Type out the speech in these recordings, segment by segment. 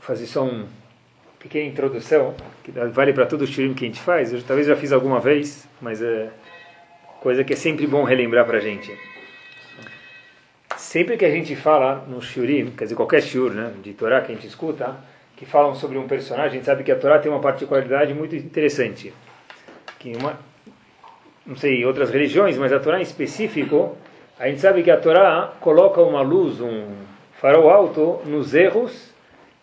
fazer só uma pequena introdução, que vale para todo o shirim que a gente faz. Eu talvez já fiz alguma vez, mas é coisa que é sempre bom relembrar para a gente. Sempre que a gente fala no shirim, quer dizer, qualquer shiur né, de Torá que a gente escuta, que falam sobre um personagem, a gente sabe que a Torá tem uma particularidade muito interessante. Que uma, não sei, outras religiões, mas a Torá em específico, a gente sabe que a Torá coloca uma luz, um farol alto nos erros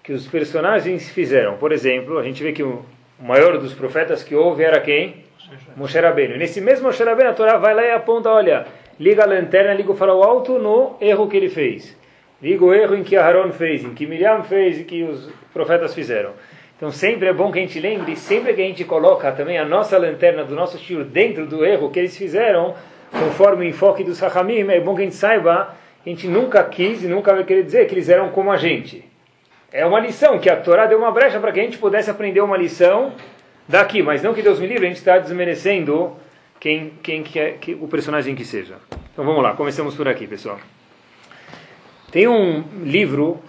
que os personagens fizeram. Por exemplo, a gente vê que o maior dos profetas que houve era quem? Moshe Rabbeinu. E nesse mesmo Moshe Rabbeinu, a Torá vai lá e aponta, olha, liga a lanterna, liga o farol alto no erro que ele fez. Liga o erro em que Aaron fez, em que Miriam fez e que os profetas fizeram. Então sempre é bom que a gente lembre, sempre que a gente coloca também a nossa lanterna do nosso tio dentro do erro que eles fizeram, conforme o enfoque dos Rahamim, é bom que a gente saiba a gente nunca quis e nunca vai querer dizer que eles eram como a gente. É uma lição, que a Torá deu uma brecha para que a gente pudesse aprender uma lição daqui, mas não que Deus me livre, a gente está desmerecendo quem, quem quer, que, o personagem que seja. Então vamos lá, começamos por aqui, pessoal. Tem um livro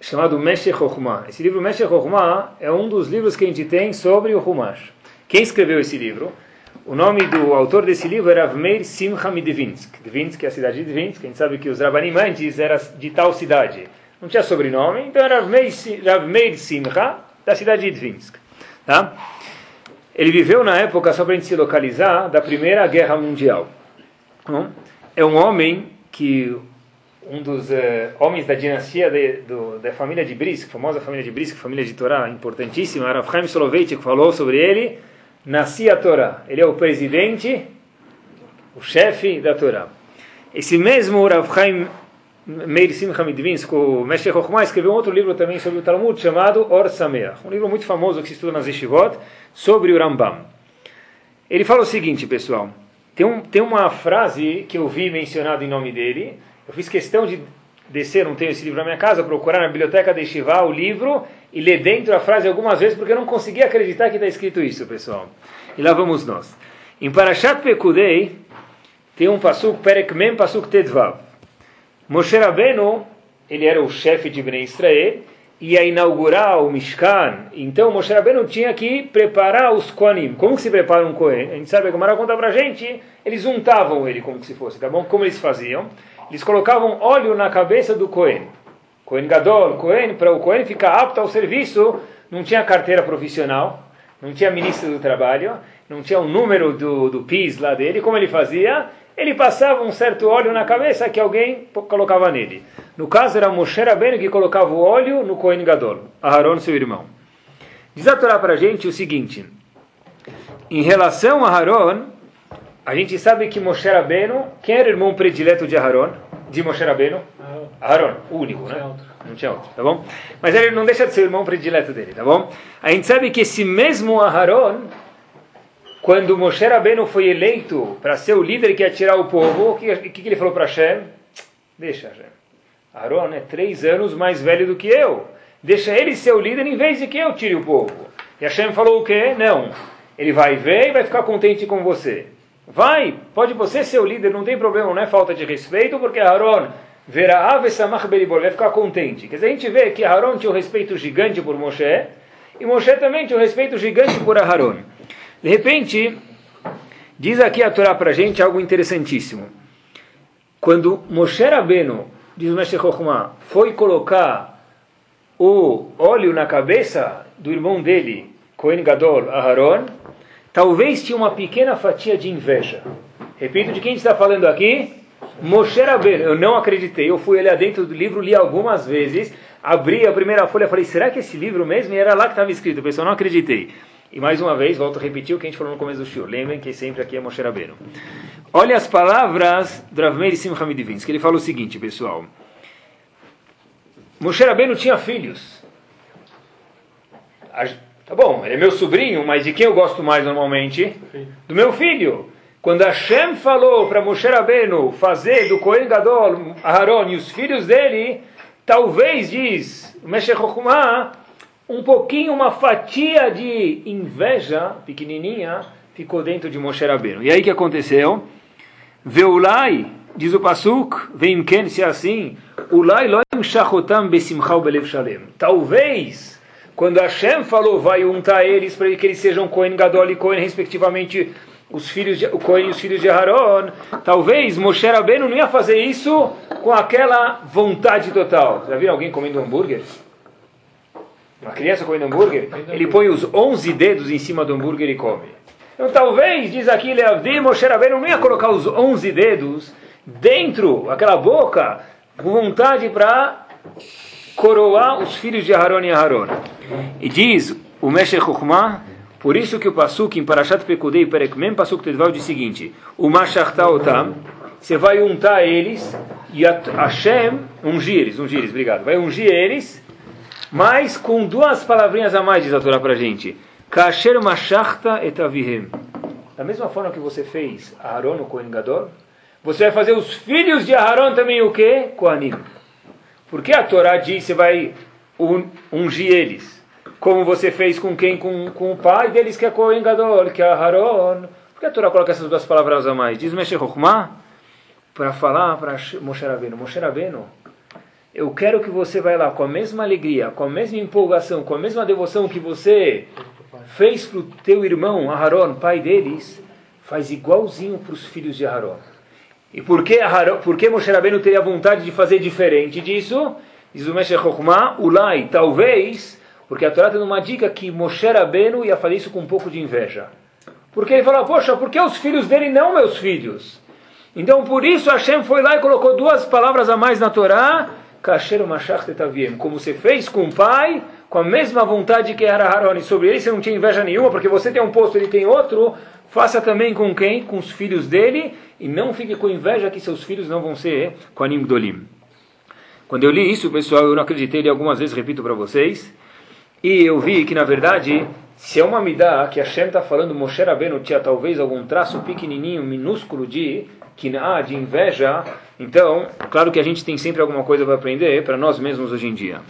chamado Meshech Chokhmah. Esse livro Meshech Chokhmah é um dos livros que a gente tem sobre o Humash. Quem escreveu esse livro? O nome do autor desse livro era Avmeir Simcha Midvinsk. Dvinsk é a cidade de Dvinsk. A gente sabe que os Rabanim antes era de tal cidade não tinha sobrenome, então era Rav Meir Simcha, da cidade de Dvinsk. Tá? Ele viveu na época, só para a gente se localizar, da Primeira Guerra Mundial. Não? É um homem que, um dos uh, homens da dinastia de, do, da família de Brisk, famosa família de Brisk, família de Torá, importantíssima, Rav Chaim Soloveitchik falou sobre ele, nascia a Torá. Ele é o presidente, o chefe da Torá. Esse mesmo Rav Chaim Meir Simcha Midvinsk, o Mestre Chokhmah, escreveu um outro livro também sobre o Talmud chamado Or Sameach, um livro muito famoso que se estuda nas Yeshivot, sobre o Rambam. Ele fala o seguinte, pessoal, tem, um, tem uma frase que eu vi mencionada em nome dele, eu fiz questão de descer, não tenho esse livro na minha casa, procurar na biblioteca de Yeshiva o livro e ler dentro a frase algumas vezes, porque eu não conseguia acreditar que está escrito isso, pessoal. E lá vamos nós. Em Parashat Pekudei, tem um pasuk, Perek Mem, pasuk Tedvav. Moshe Rabbeinu, ele era o chefe de Bnei Israel, ia inaugurar o Mishkan. Então Moshe Rabbeinu tinha que preparar os Koanim. Como que se prepara um Kohen? A gente sabe, a Gamara conta pra gente, eles untavam ele como se fosse, tá bom? Como eles faziam? Eles colocavam óleo na cabeça do Kohen. Kohen Gadol, Kohen, para o Kohen ficar apto ao serviço, não tinha carteira profissional, não tinha ministro do trabalho, não tinha o número do, do PIS lá dele, como ele fazia? Ele passava um certo óleo na cabeça que alguém colocava nele. No caso era Moshe Rabbeinu que colocava o óleo no Kohen Gadol, Aharon, seu irmão. Diz a Torá para a gente o seguinte, em relação a Aharon, a gente sabe que Moshe Rabbeinu, quem era o irmão predileto de Aharon? De Moshe Rabbeinu? Aharon, o único, né? Não tinha outro, tá bom? Mas ele não deixa de ser o irmão predileto dele, tá bom? A gente sabe que esse mesmo Aharon, quando Moshe Rabbeinu foi eleito para ser o líder que ia tirar o povo, o que, que, ele falou para Hashem? Deixa, Hashem. Aaron é três anos mais velho do que eu. Deixa ele ser o líder em vez de que eu tire o povo. E Hashem falou o quê? Não. Ele vai ver e vai ficar contente com você. Vai, pode você ser o líder, não tem problema, não é falta de respeito, porque Aaron verá Ave Samach Beribor, vai ficar contente. Quer dizer, a gente vê que Aaron tinha um respeito gigante por Moshe, e Moshe também tinha um respeito gigante por Aaron. De repente, diz aqui a Torá para a gente algo interessantíssimo. Quando Moshe Rabbeinu, diz o Mestre Chokhmah, foi colocar o óleo na cabeça do irmão dele, Cohen Gadol, Aharon, talvez tinha uma pequena fatia de inveja. Repito, de quem está falando aqui? Moshe Rabbeinu. Eu não acreditei, eu fui lá dentro do livro, li algumas vezes, abri a primeira folha, falei, será que esse livro mesmo? E era lá que estava escrito, pessoal, não acreditei. E mais uma vez, volto a repetir o que a gente falou no começo do show. Lembrem que sempre aqui é Moshe Rabbeinu. Olha as palavras do Rav Meir Simcha que ele fala o seguinte, pessoal. Moshe Rabbeinu tinha filhos. Tá bom, ele é meu sobrinho, mas de quem eu gosto mais normalmente? Do meu filho. Quando Hashem falou para Moshe Rabbeinu fazer do Kohen Gadol, Aharon e os filhos dele, talvez, diz Meshech um pouquinho, uma fatia de inveja pequenininha ficou dentro de Moshe Rabbeinu. E aí que aconteceu? Veulai, diz o Pasuk, vem quem se assim, Ulai loim shachotam besimchau belev shalem. Talvez, quando Hashem falou, vai untar eles para que eles sejam Cohen Gadol e Cohen, respectivamente, os filhos de, o Cohen e os filhos de Aaron, talvez Moshe Rabbeinu não ia fazer isso com aquela vontade total. Já viram alguém comendo hambúrguer? Uma criança comendo hambúrguer? Ele põe os 11 dedos em cima do hambúrguer e come. Então talvez, diz aqui Leavdi, Moshe Rabbeinu não ia colocar os 11 dedos dentro, aquela boca, com vontade para coroar os filhos de Aaron e Aaron. E diz o Meshech Chokhmah, por isso que o Pasuk em Parashat Pekudei Perek Mem Pasuk Tedval diz o seguinte, o Mashachta Otam, você vai untar eles, e Hashem, ungir eles, ungir eles, obrigado, vai ungir eles, mas com duas palavrinhas a mais, diz a Torá pra gente, Kasher Mashachta Etavihem. Da mesma forma que você fez Aaron, o Kohen Gadol, você vai fazer os filhos de Aaron também o quê? Kohanim. Porque a Torá diz você vai ungir eles. Como você fez com quem? Com, com o pai deles, que é Kohen Gadol, que é Aaron. Por que a Torá coloca essas duas palavras a mais? Diz Meshech para falar para Moshe Rabbeinu. Moshe Rabbeinu, eu quero que você vá lá com a mesma alegria, com a mesma empolgação, com a mesma devoção que você fez para o teu irmão Aharon, pai deles, faz igualzinho para os filhos de Aharon. E por que, Aharon, por que Moshe Rabbeinu teria vontade de fazer diferente disso? Diz o Chokhmah, Ulai, talvez, porque a Torá tem uma dica que Moshe Rabbeinu ia fazer isso com um pouco de inveja. Porque ele falou, poxa, por que os filhos dele não meus filhos? Então por isso Hashem foi lá e colocou duas palavras a mais na Torá, Como você fez com o pai, com a mesma vontade que era Haroni. Sobre ele você não tinha inveja nenhuma, porque você tem um posto, ele tem outro, faça também com quem? Com os filhos dele, e não fique com inveja que seus filhos não vão ser com Anim Dolim. Quando eu li isso, pessoal, eu não acreditei, li algumas vezes, repito para vocês, e eu vi que, na verdade, se é uma midá que Hashem está falando, Moshe Rabbeinu tinha talvez algum traço pequenininho, minúsculo de há de inveja, então, claro que a gente tem sempre alguma coisa para aprender para nós mesmos hoje em dia.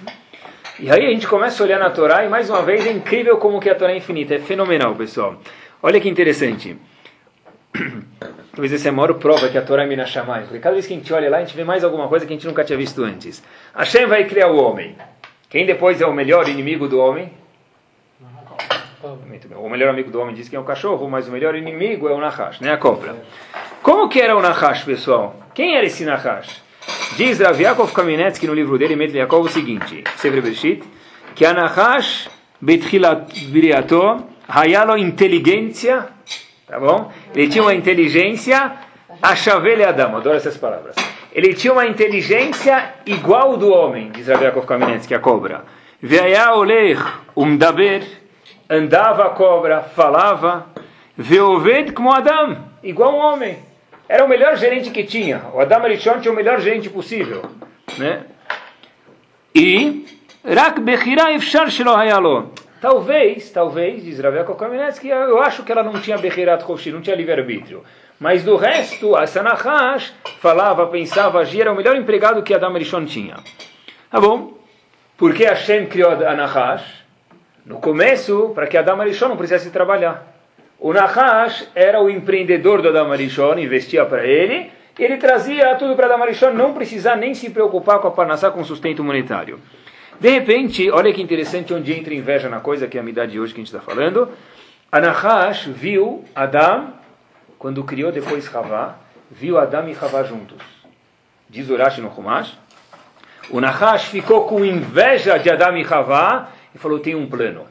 E aí a gente começa a olhar na Torá e mais uma vez é incrível como que a Torá é infinita, é fenomenal, pessoal. Olha que interessante. Talvez essa é a maior prova que a Torá é Minashamai. Porque cada vez que a gente olha lá, a gente vê mais alguma coisa que a gente nunca tinha visto antes. Hashem vai criar o homem. Quem depois é o melhor inimigo do homem? O melhor amigo do homem diz que é o cachorro, mas o melhor inimigo é o Nahash, né? A cobra. Como que era o Nahash, pessoal? Quem era esse Nahash? Diz Rav Yaakov no livro dele, Metri Yaakov, o seguinte, Sefer Bereshit, que a Nahash Biriato, Hayalo inteligência Tá bom? Ele tinha uma inteligência, a chavele Adam, adoro essas palavras. Ele tinha uma inteligência igual do homem, diz Rav Yaakov a cobra. Veia oler umdaber, andava a cobra, falava, veoved como Adam, igual um homem. Era o melhor gerente que tinha. O Adam Arishon tinha o melhor gerente possível. Né? E, rak bechira efshar shelo hayalo. Talvez, talvez, diz Rav Yaakov que eu acho que ela não tinha Bechirat Choshi, não tinha livre-arbítrio. Mas do resto, a Sanahash falava, pensava, agia, era o melhor empregado que Adam Rishon tinha. Tá bom? Por que Hashem criou a Nahash? No começo, para que Adam Rishon não precisasse trabalhar. O Nahash era o empreendedor do Adam Rishon, investia para ele, e ele trazia tudo para Adam Rishon não precisar nem se preocupar com a Parnassá, com o sustento monetário. De repente, olha que interessante onde entra inveja na coisa, que é a amizade de hoje que a gente está falando. Anahash viu Adam, quando criou depois Havá, viu Adam e Havá juntos. Diz Urashi no Humash. O Nahash ficou com inveja de Adam e Havá e falou: tem um plano.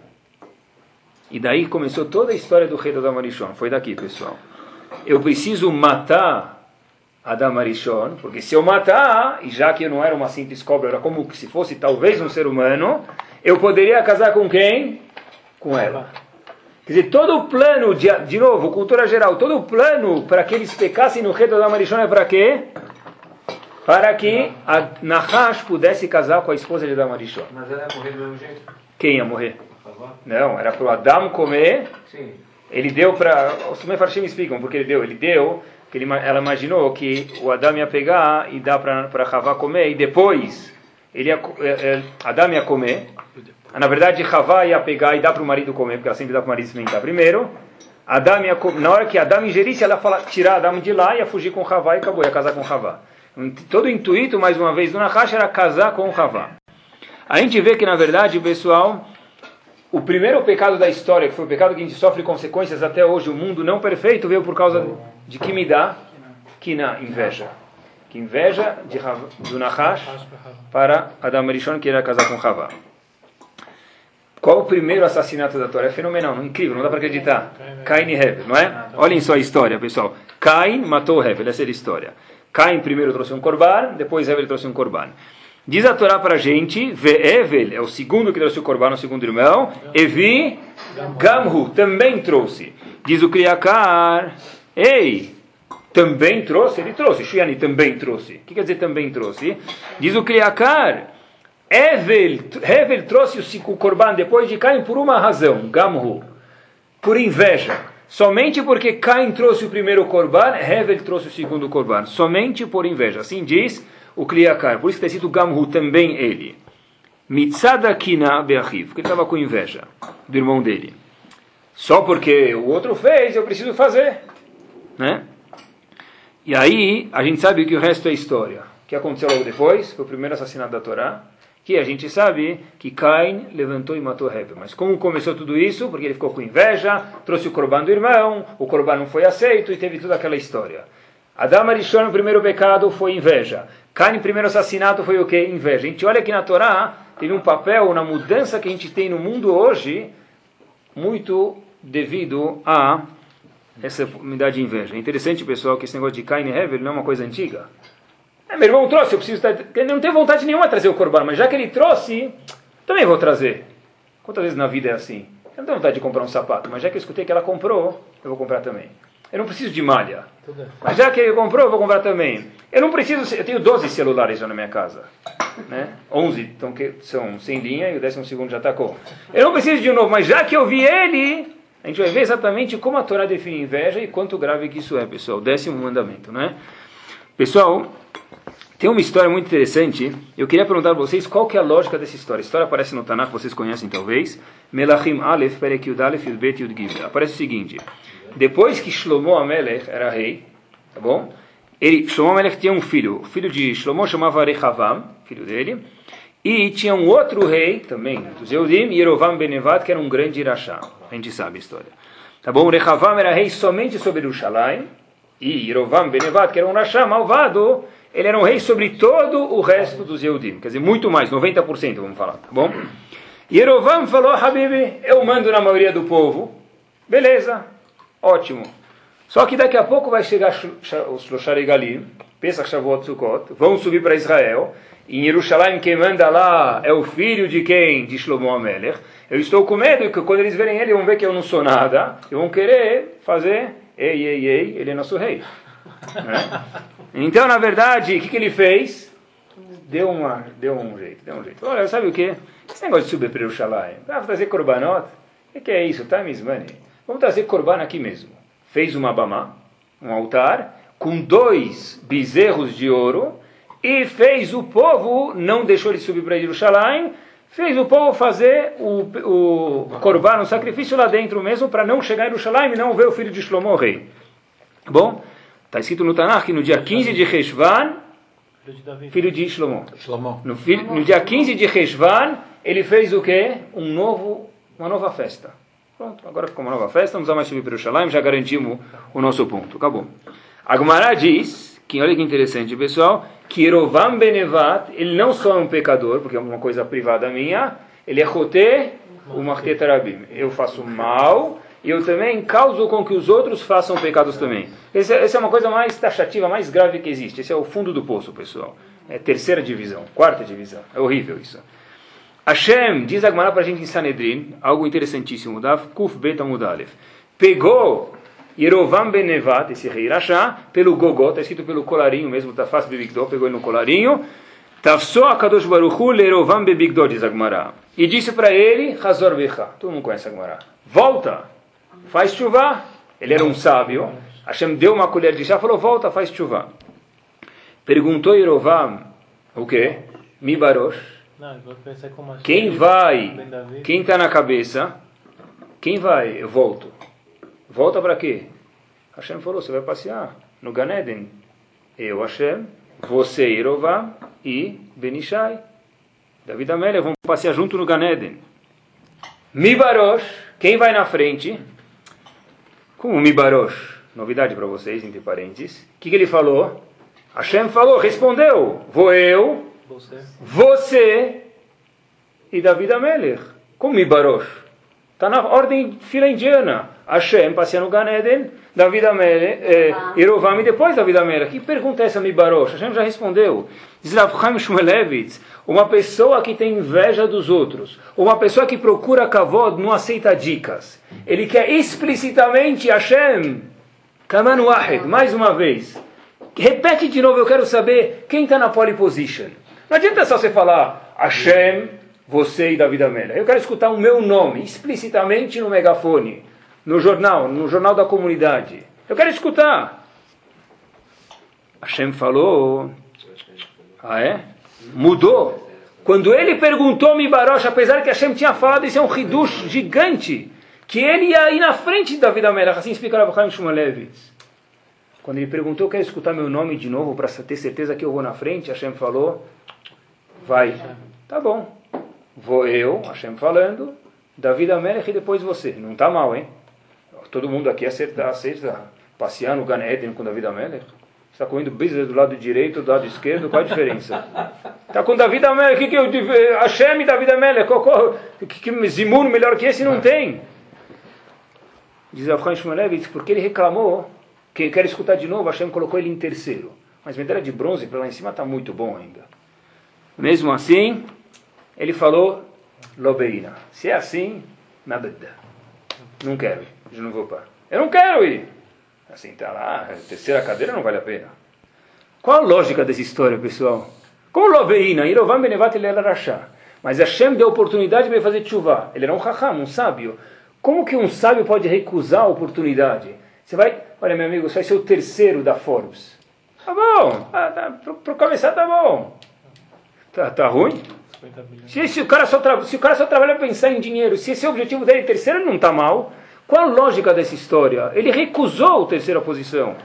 E daí começou toda a história do rei Adam Arishon. Foi daqui, pessoal. Eu preciso matar Adam Arishon, porque se eu matar, e já que eu não era uma simples cobra, era como se fosse talvez um ser humano, eu poderia casar com quem? Com ela. Quer dizer, todo o plano, de, de novo, cultura geral, todo o plano para que eles pecassem no rei Adam Arishon é para quê? Para que a Nahash pudesse casar com a esposa de Adam Arishon. Mas ela ia morrer do mesmo jeito? Quem ia morrer? Não, era para o Adam comer. Sim. Ele deu para. Os Mefarshim explicam porque ele deu. Ele deu que ele, ela imaginou que o Adão ia pegar e dar para Havá comer, e depois ele ia, é, é, Adão ia comer. Na verdade, Havá ia pegar e dar para o marido comer, porque ela sempre dá para o marido experimentar primeiro. Adão ia, na hora que Adão ingerisse, ela ia tirar Adão de lá, ia fugir com Havá e acabou, ia casar com Havá. Todo o intuito, mais uma vez, do Nahash era casar com o Havá. A gente vê que, na verdade, pessoal, o primeiro pecado da história, que foi o pecado que a gente sofre consequências até hoje, o mundo não perfeito, veio por causa de que me dá, que na inveja. Que inveja de, do Nahash para Adam Rishon que era casar com Havá. Qual o primeiro assassinato da Torá? É fenomenal, não, incrível, não dá para acreditar. Cain e Hevel, não é? Olhem só a história, pessoal. Cain matou Hevel, essa é a história. Cain primeiro trouxe um corban, depois Hevel trouxe um corban. Diz a Torá para a gente, Ve'evel é o segundo que trouxe o corban, o segundo irmão, Evi Gamhu também trouxe. Diz o Kriakar, ei, também trouxe? Ele trouxe, Shiani também trouxe. O que quer dizer também trouxe? Diz o Kriakar, Evel, Hevel trouxe o Corban depois de Caim por uma razão, Gamhu, por inveja. Somente porque Caim trouxe o primeiro Corban, Hevel trouxe o segundo Corban. Somente por inveja. Assim diz o Kliakar. Por isso está escrito Gamhu, também ele. Mitzada Kina Beachiv, porque ele estava com inveja do irmão dele. Só porque o outro fez, eu preciso fazer. Né? E aí, a gente sabe que o resto é história. O que aconteceu logo depois? Foi o primeiro assassinato da Torá que a gente sabe que Cain levantou e matou Hevel. Mas como começou tudo isso? Porque ele ficou com inveja, trouxe o corban do irmão, o corban não foi aceito e teve toda aquela história. Adam Arishon, o primeiro pecado foi inveja. Cain, primeiro assassinato foi o que? Inveja. A gente olha que na Torá teve um papel na mudança que a gente tem no mundo hoje, muito devido a essa unidade de inveja. É interessante, pessoal, que esse negócio de Cain e Hevel não é uma coisa antiga. É, meu irmão trouxe, eu preciso estar. Ele não tem vontade nenhuma de trazer o corban, mas já que ele trouxe, também vou trazer. Quantas vezes na vida é assim? Eu não tenho vontade de comprar um sapato, mas já que eu escutei que ela comprou, eu vou comprar também. Eu não preciso de malha. Mas já que ele comprou, eu vou comprar também. Eu não preciso. Eu tenho 12 celulares já na minha casa. Né? 11 então, que são sem linha e o décimo segundo já tacou. Eu não preciso de um novo, mas já que eu vi ele, a gente vai ver exatamente como a Torá define inveja e quanto grave que isso é, pessoal. Décimo mandamento, né? Pessoal, tem uma história muito interessante. Eu queria perguntar a vocês qual que é a lógica dessa história. A história aparece no Tanakh, vocês conhecem talvez. Melachim Aleph, Perek Yud Aleph, Yud Bet Yud Gimel. Aparece o seguinte. Depois que Shlomo Amelech era rei, tá bom? Ele, Shlomo Amelech tinha um filho. O filho de Shlomo chamava Rehavam, filho dele. E tinha um outro rei, também, dos Yehudim, Yerovam Benevat, que era um grande Irachá. A gente sabe a história. Tá bom? Rehavam era rei somente sobre Jerusalém. E Yerovam Benevat, que era um Rachá malvado, ele era um rei sobre todo o resto dos Yehudim. Quer dizer, muito mais, 90%, vamos falar, tá bom? Yerovam falou, Habib, eu mando na maioria do povo. Beleza, ótimo. Só que daqui a pouco vai chegar os Shloshar Galim, Pesach Shavuot Sukkot, vão subir para Israel. Em Jerusalém, quem manda lá é o filho de quem? De Shlomo Amelech. Eu estou com medo que quando eles verem ele, vão ver que eu não sou nada, e vão querer fazer, ei, ei, ei, ele é nosso rei. Né? Então, na verdade, o que, que ele fez? Deu, uma, deu um jeito, deu um jeito. Olha, sabe o que? Esse negócio de subir para o Shalai, vamos trazer corbanot? O que, é isso? Is money. Vamos trazer corban aqui mesmo. Fez uma bama, um altar, com dois bezerros de ouro, e fez o povo, não deixou ele subir para Jerusalém, fez o povo fazer o, o corban, o sacrifício lá dentro mesmo, para não chegar em Jerusalém e não ver o filho de Shlomo rei. Bom, Está escrito no Tanakh que no dia 15 de Reshvan, filho de Shlomo. No, no dia 15 de Reshvan, ele fez o quê? Um novo, uma nova festa. Pronto, agora ficou uma nova festa, não precisa mais subir para o Shalim, já garantimos o nosso ponto. Acabou. Agmará diz, que olha que interessante, pessoal, que Erovam Benevat, ele não só é um pecador, porque é uma coisa privada minha, ele é Choté, o Martetarabim. Eu faço mal e eu também causo com que os outros façam pecados também. Essa, essa é uma coisa mais taxativa, mais grave que existe. Esse é o fundo do poço, pessoal. É terceira divisão, quarta divisão. É horrível isso. Hashem, diz Agmará para a gente em Sanedrin, algo interessantíssimo, Dav Kuf Beta Mudalef. Pegou Yerovam Benevat, esse rei Rasha, pelo gogó, está escrito pelo colarinho mesmo, Tafas Bebigdó, pegou ele no colarinho. Tafsó Akadosh Baruchu Lerovam Bebigdó, diz Agmará. E disse para ele, Hazor Becha. Todo mundo conhece Agmará. Volta faz chuva. Ele era um sábio. Hashem deu uma colher de chá, falou, volta, faz chuva. Perguntou Yerovam, o quê? Mi barosh. Quem vai? Quem está na cabeça? Quem vai? Eu volto. Volta para quê? Hashem falou, você vai passear no Ganeden. Eu, Hashem, você, Yerová e Benishai. David Amélia vão passear junto no Ganeden. Mibarosh, quem vai na frente? Como Mibarosh? Novidade para vocês, entre parênteses. O que, que ele falou? Hashem falou, respondeu: Vou eu, você, você e David Amelech. Como Mibarosh? Está na ordem fila indiana. Hashem passeando no Ganeden, David Amelech, eh, e depois David Amelech. Que pergunta é essa, Mibarosh? Hashem já respondeu. Diz Shmulevitz, uma pessoa que tem inveja dos outros, uma pessoa que procura kavod, não aceita dicas. Ele quer explicitamente Hashem, Kaman Wahid, mais uma vez. Repete de novo, eu quero saber quem está na pole position. Não adianta só você falar Hashem, você e David Amélia. Eu quero escutar o meu nome explicitamente no megafone, no jornal, no jornal da comunidade. Eu quero escutar. Hashem falou. Ah, é? Mudou. Quando ele perguntou Mibarosh, apesar que Hashem tinha falado, isso é um hidush gigante, que ele ia ir na frente de David Amelach, assim explica Chaim Shumalevitz. Quando ele perguntou, quer escutar meu nome de novo para ter certeza que eu vou na frente? Hashem falou, vai. Tá bom. Vou eu, Hashem falando, David Amelech e depois você. Não está mal, hein? Todo mundo aqui acerta, aceita passear no Gan Eden com David Amelech. Está comendo business do lado direito, do lado esquerdo, qual a diferença? Está com David Amelech, que que eu, Hashem e David Amelech, que, que Zimun melhor que esse não tem. Diz Avchan Shmulevitz, porque ele reclamou quem quer escutar de novo, Hashem colocou ele em terceiro. Mas medalha de bronze para lá em cima está muito bom ainda. Mesmo assim, ele falou, Lobeina. Se é assim, nada. Não quero ir. Eu não vou para. Eu não quero ir. Assim, está lá, terceira cadeira não vale a pena. Qual a lógica dessa história, pessoal? Como Lobeina, Irovam Benevat ele era. Mas Hashem deu oportunidade para ele fazer chuva. Ele era um raham, um sábio. Como que um sábio pode recusar a oportunidade? Você vai, olha meu amigo, você vai ser o terceiro da Forbes. Tá bom, ah, tá, para começar tá bom. Tá, tá ruim? Se, se, o cara só se o cara só trabalha para pensar em dinheiro, se esse é o objetivo dele, terceiro, não está mal. Qual a lógica dessa história? Ele recusou a terceira posição.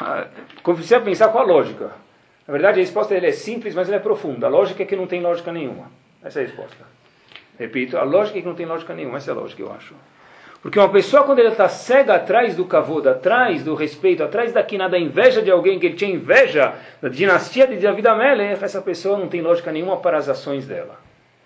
Ah, precisa pensar qual a lógica. Na verdade, a resposta dele é simples, mas ela é profunda. A lógica é que não tem lógica nenhuma. Essa é a resposta. Repito, a lógica é que não tem lógica nenhuma. Essa é a lógica, eu acho. Porque uma pessoa, quando ele está cega atrás do kavod, atrás do respeito, atrás da quina, da inveja de alguém, que ele tinha inveja da dinastia de David Amelech, essa pessoa não tem lógica nenhuma para as ações dela.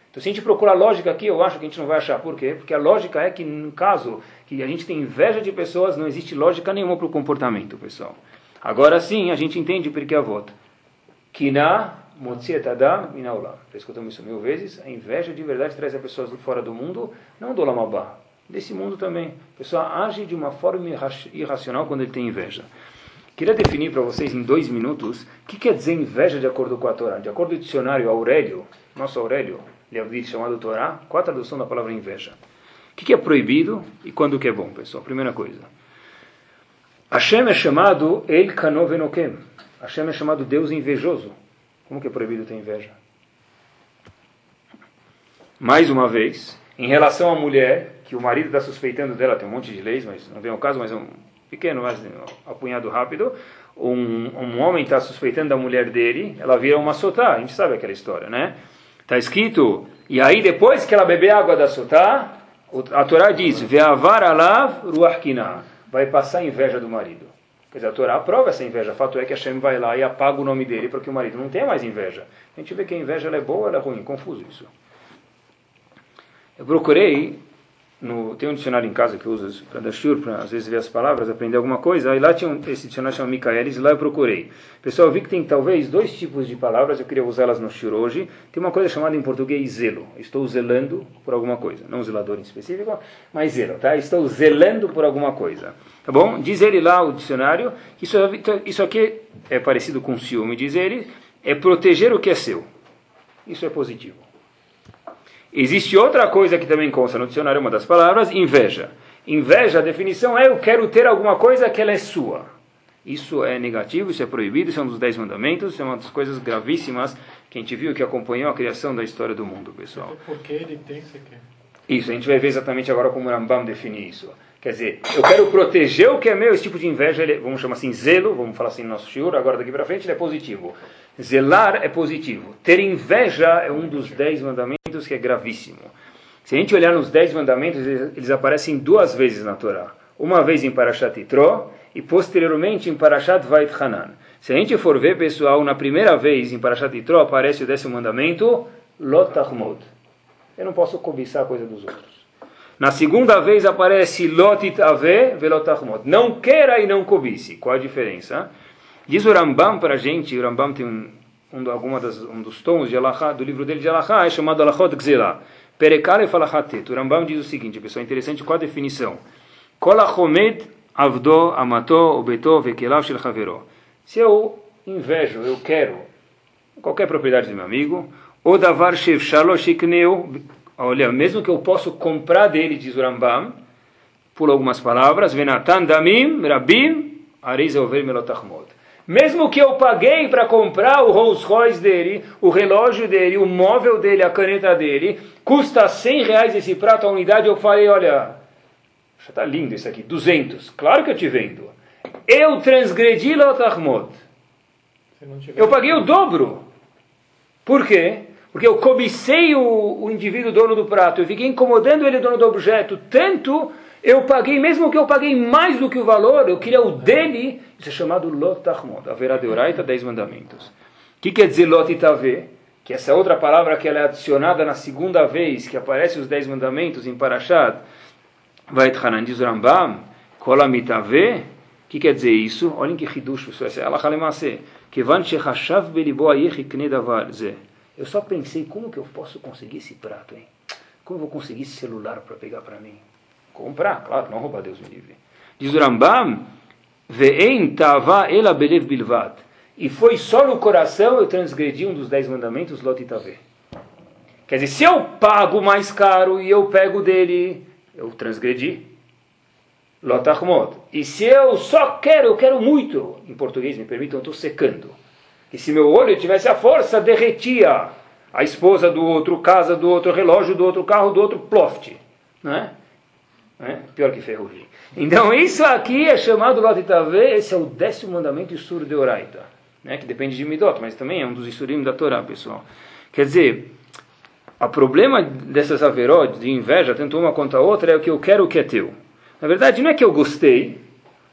Então, se a gente procura lógica aqui, eu acho que a gente não vai achar. Por quê? Porque a lógica é que, no caso que a gente tem inveja de pessoas, não existe lógica nenhuma para o comportamento, pessoal. Agora sim, a gente entende porque a volta. Kina adam minaulam. Escutamos isso mil vezes. A inveja de verdade traz as pessoas fora do mundo, não do lamabá desse mundo também. A pessoa age de uma forma irracional quando ele tem inveja. Queria definir para vocês em dois minutos o que quer dizer inveja de acordo com a Torá. De acordo com o dicionário Aurélio, nosso Aurélio, Leavid, chamado Torá, qual a tradução da palavra inveja? O que é proibido e quando que é bom, pessoal? Primeira coisa. Hashem é chamado El Kanovenokem. Hashem é chamado Deus invejoso. Como que é proibido ter inveja? Mais uma vez, em relação à mulher, que o marido está suspeitando dela, tem um monte de leis, mas não vem ao caso, mas é um pequeno, mas apunhado rápido. Um, um homem está suspeitando da mulher dele, ela vira uma sotá, a gente sabe aquela história, né? Está escrito, e aí depois que ela beber água da sotá, a Torá diz, vai passar a inveja do marido. Quer dizer, a Torá aprova essa inveja. O fato é que a Hashem vai lá e apaga o nome dele para que o marido não tenha mais inveja. A gente vê que a inveja é boa ou é ruim, confuso isso. Eu procurei no, tem um dicionário em casa que eu uso para dar shur, para às vezes ver as palavras, aprender alguma coisa. Aí lá tinha um, esse dicionário chama Micaelis, e lá eu procurei. Pessoal, eu vi que tem talvez dois tipos de palavras, eu queria usá-las no shur hoje. Tem uma coisa chamada em português zelo. Estou zelando por alguma coisa. Não zelador em específico, mas zelo, tá? Estou zelando por alguma coisa. Tá bom? Diz ele lá, o dicionário, isso, isso aqui é parecido com ciúme, diz ele, é proteger o que é seu. Isso é positivo. Existe outra coisa que também consta no dicionário, uma das palavras, inveja. Inveja, a definição é eu quero ter alguma coisa que ela é sua. Isso é negativo, isso é proibido, isso é um dos dez mandamentos, isso é uma das coisas gravíssimas que a gente viu que acompanhou a criação da história do mundo, pessoal. Porque ele tem, você quer. Isso, a gente vai ver exatamente agora como o Rambam define isso. Quer dizer, eu quero proteger o que é meu, esse tipo de inveja, ele, vamos chamar assim, zelo, vamos falar assim no nosso shiur, agora daqui para frente ele é positivo. Zelar é positivo. Ter inveja é um dos dez mandamentos que é gravíssimo. Se a gente olhar nos dez mandamentos, eles, aparecem duas vezes na Torá. Uma vez em Parashat Yitro e posteriormente em Parashat Vait Hanan. Se a gente for ver, pessoal, na primeira vez em Parashat Yitro aparece o décimo mandamento, Lotachmod. Eu não posso cobiçar a coisa dos outros. Na segunda vez aparece Lotit Ave Velotachmod. Não queira e não cobice. Qual a diferença? Diz o Rambam para a gente, o Rambam tem um, um, das, um dos tons de Alachá, do livro dele de Alachá, é chamado Alachot Gzela. Perekale Falachatet. O Rambam diz o seguinte, pessoal, interessante, qual a definição? Kol Achomed Avdo Amato Obeto Vekelav Shel Havero. Se eu invejo, eu quero qualquer propriedade do meu amigo, o davar shev shalosh ikneu olha, mesmo que eu possa comprar dele, diz o Rambam, por algumas palavras, Venatan damim rabim arizover melotachmod. Mesmo que eu paguei para comprar o Rolls Royce dele, o relógio dele, o móvel dele, a caneta dele, custa 100 reais esse prato a unidade, eu falei, olha, está lindo isso aqui, 200, claro que eu te vendo. Eu transgredi lotachmod. Eu paguei o dobro. Por quê? Porque eu cobicei o, o indivíduo dono do prato, eu fiquei incomodando ele dono do objeto, tanto eu paguei, mesmo que eu paguei mais do que o valor, eu queria o dele, isso é chamado lotachmod, haverá de oraita, dez mandamentos. O que quer dizer lotitave? Que essa outra palavra que ela é adicionada na segunda vez que aparece os dez mandamentos em Parashat, vai Hanan diz Rambam, kolamitave, o que quer dizer isso? Olhem que hidush, isso é Allah halemase, kevan shechashav belibo ayech ikne davar zeh. Eu só pensei, como que eu posso conseguir esse prato, hein? Como eu vou conseguir esse celular para pegar para mim? Comprar, claro, não roubar Deus me livre. Diz o Rambam, Ve'en tava ela belev bilvat. E foi só no coração eu transgredi um dos dez mandamentos, Lot Itave. Quer dizer, se eu pago mais caro e eu pego dele, eu transgredi. Lot Ahmod. E se eu só quero, eu quero muito, em português, me permitam, eu estou secando que se meu olho tivesse a força, derretia a esposa do outro, casa do outro, relógio do outro, carro do outro, ploft. Não é? É? Pior que ferrugem. Então isso aqui é chamado Lotitave, esse é o décimo mandamento Isur de Oraita, né? que depende de Midot, mas também é um dos Isurim da Torá, pessoal. Quer dizer, o problema dessas averot, de inveja, tanto uma quanto a outra, é o que eu quero o que é teu. Na verdade, não é que eu gostei,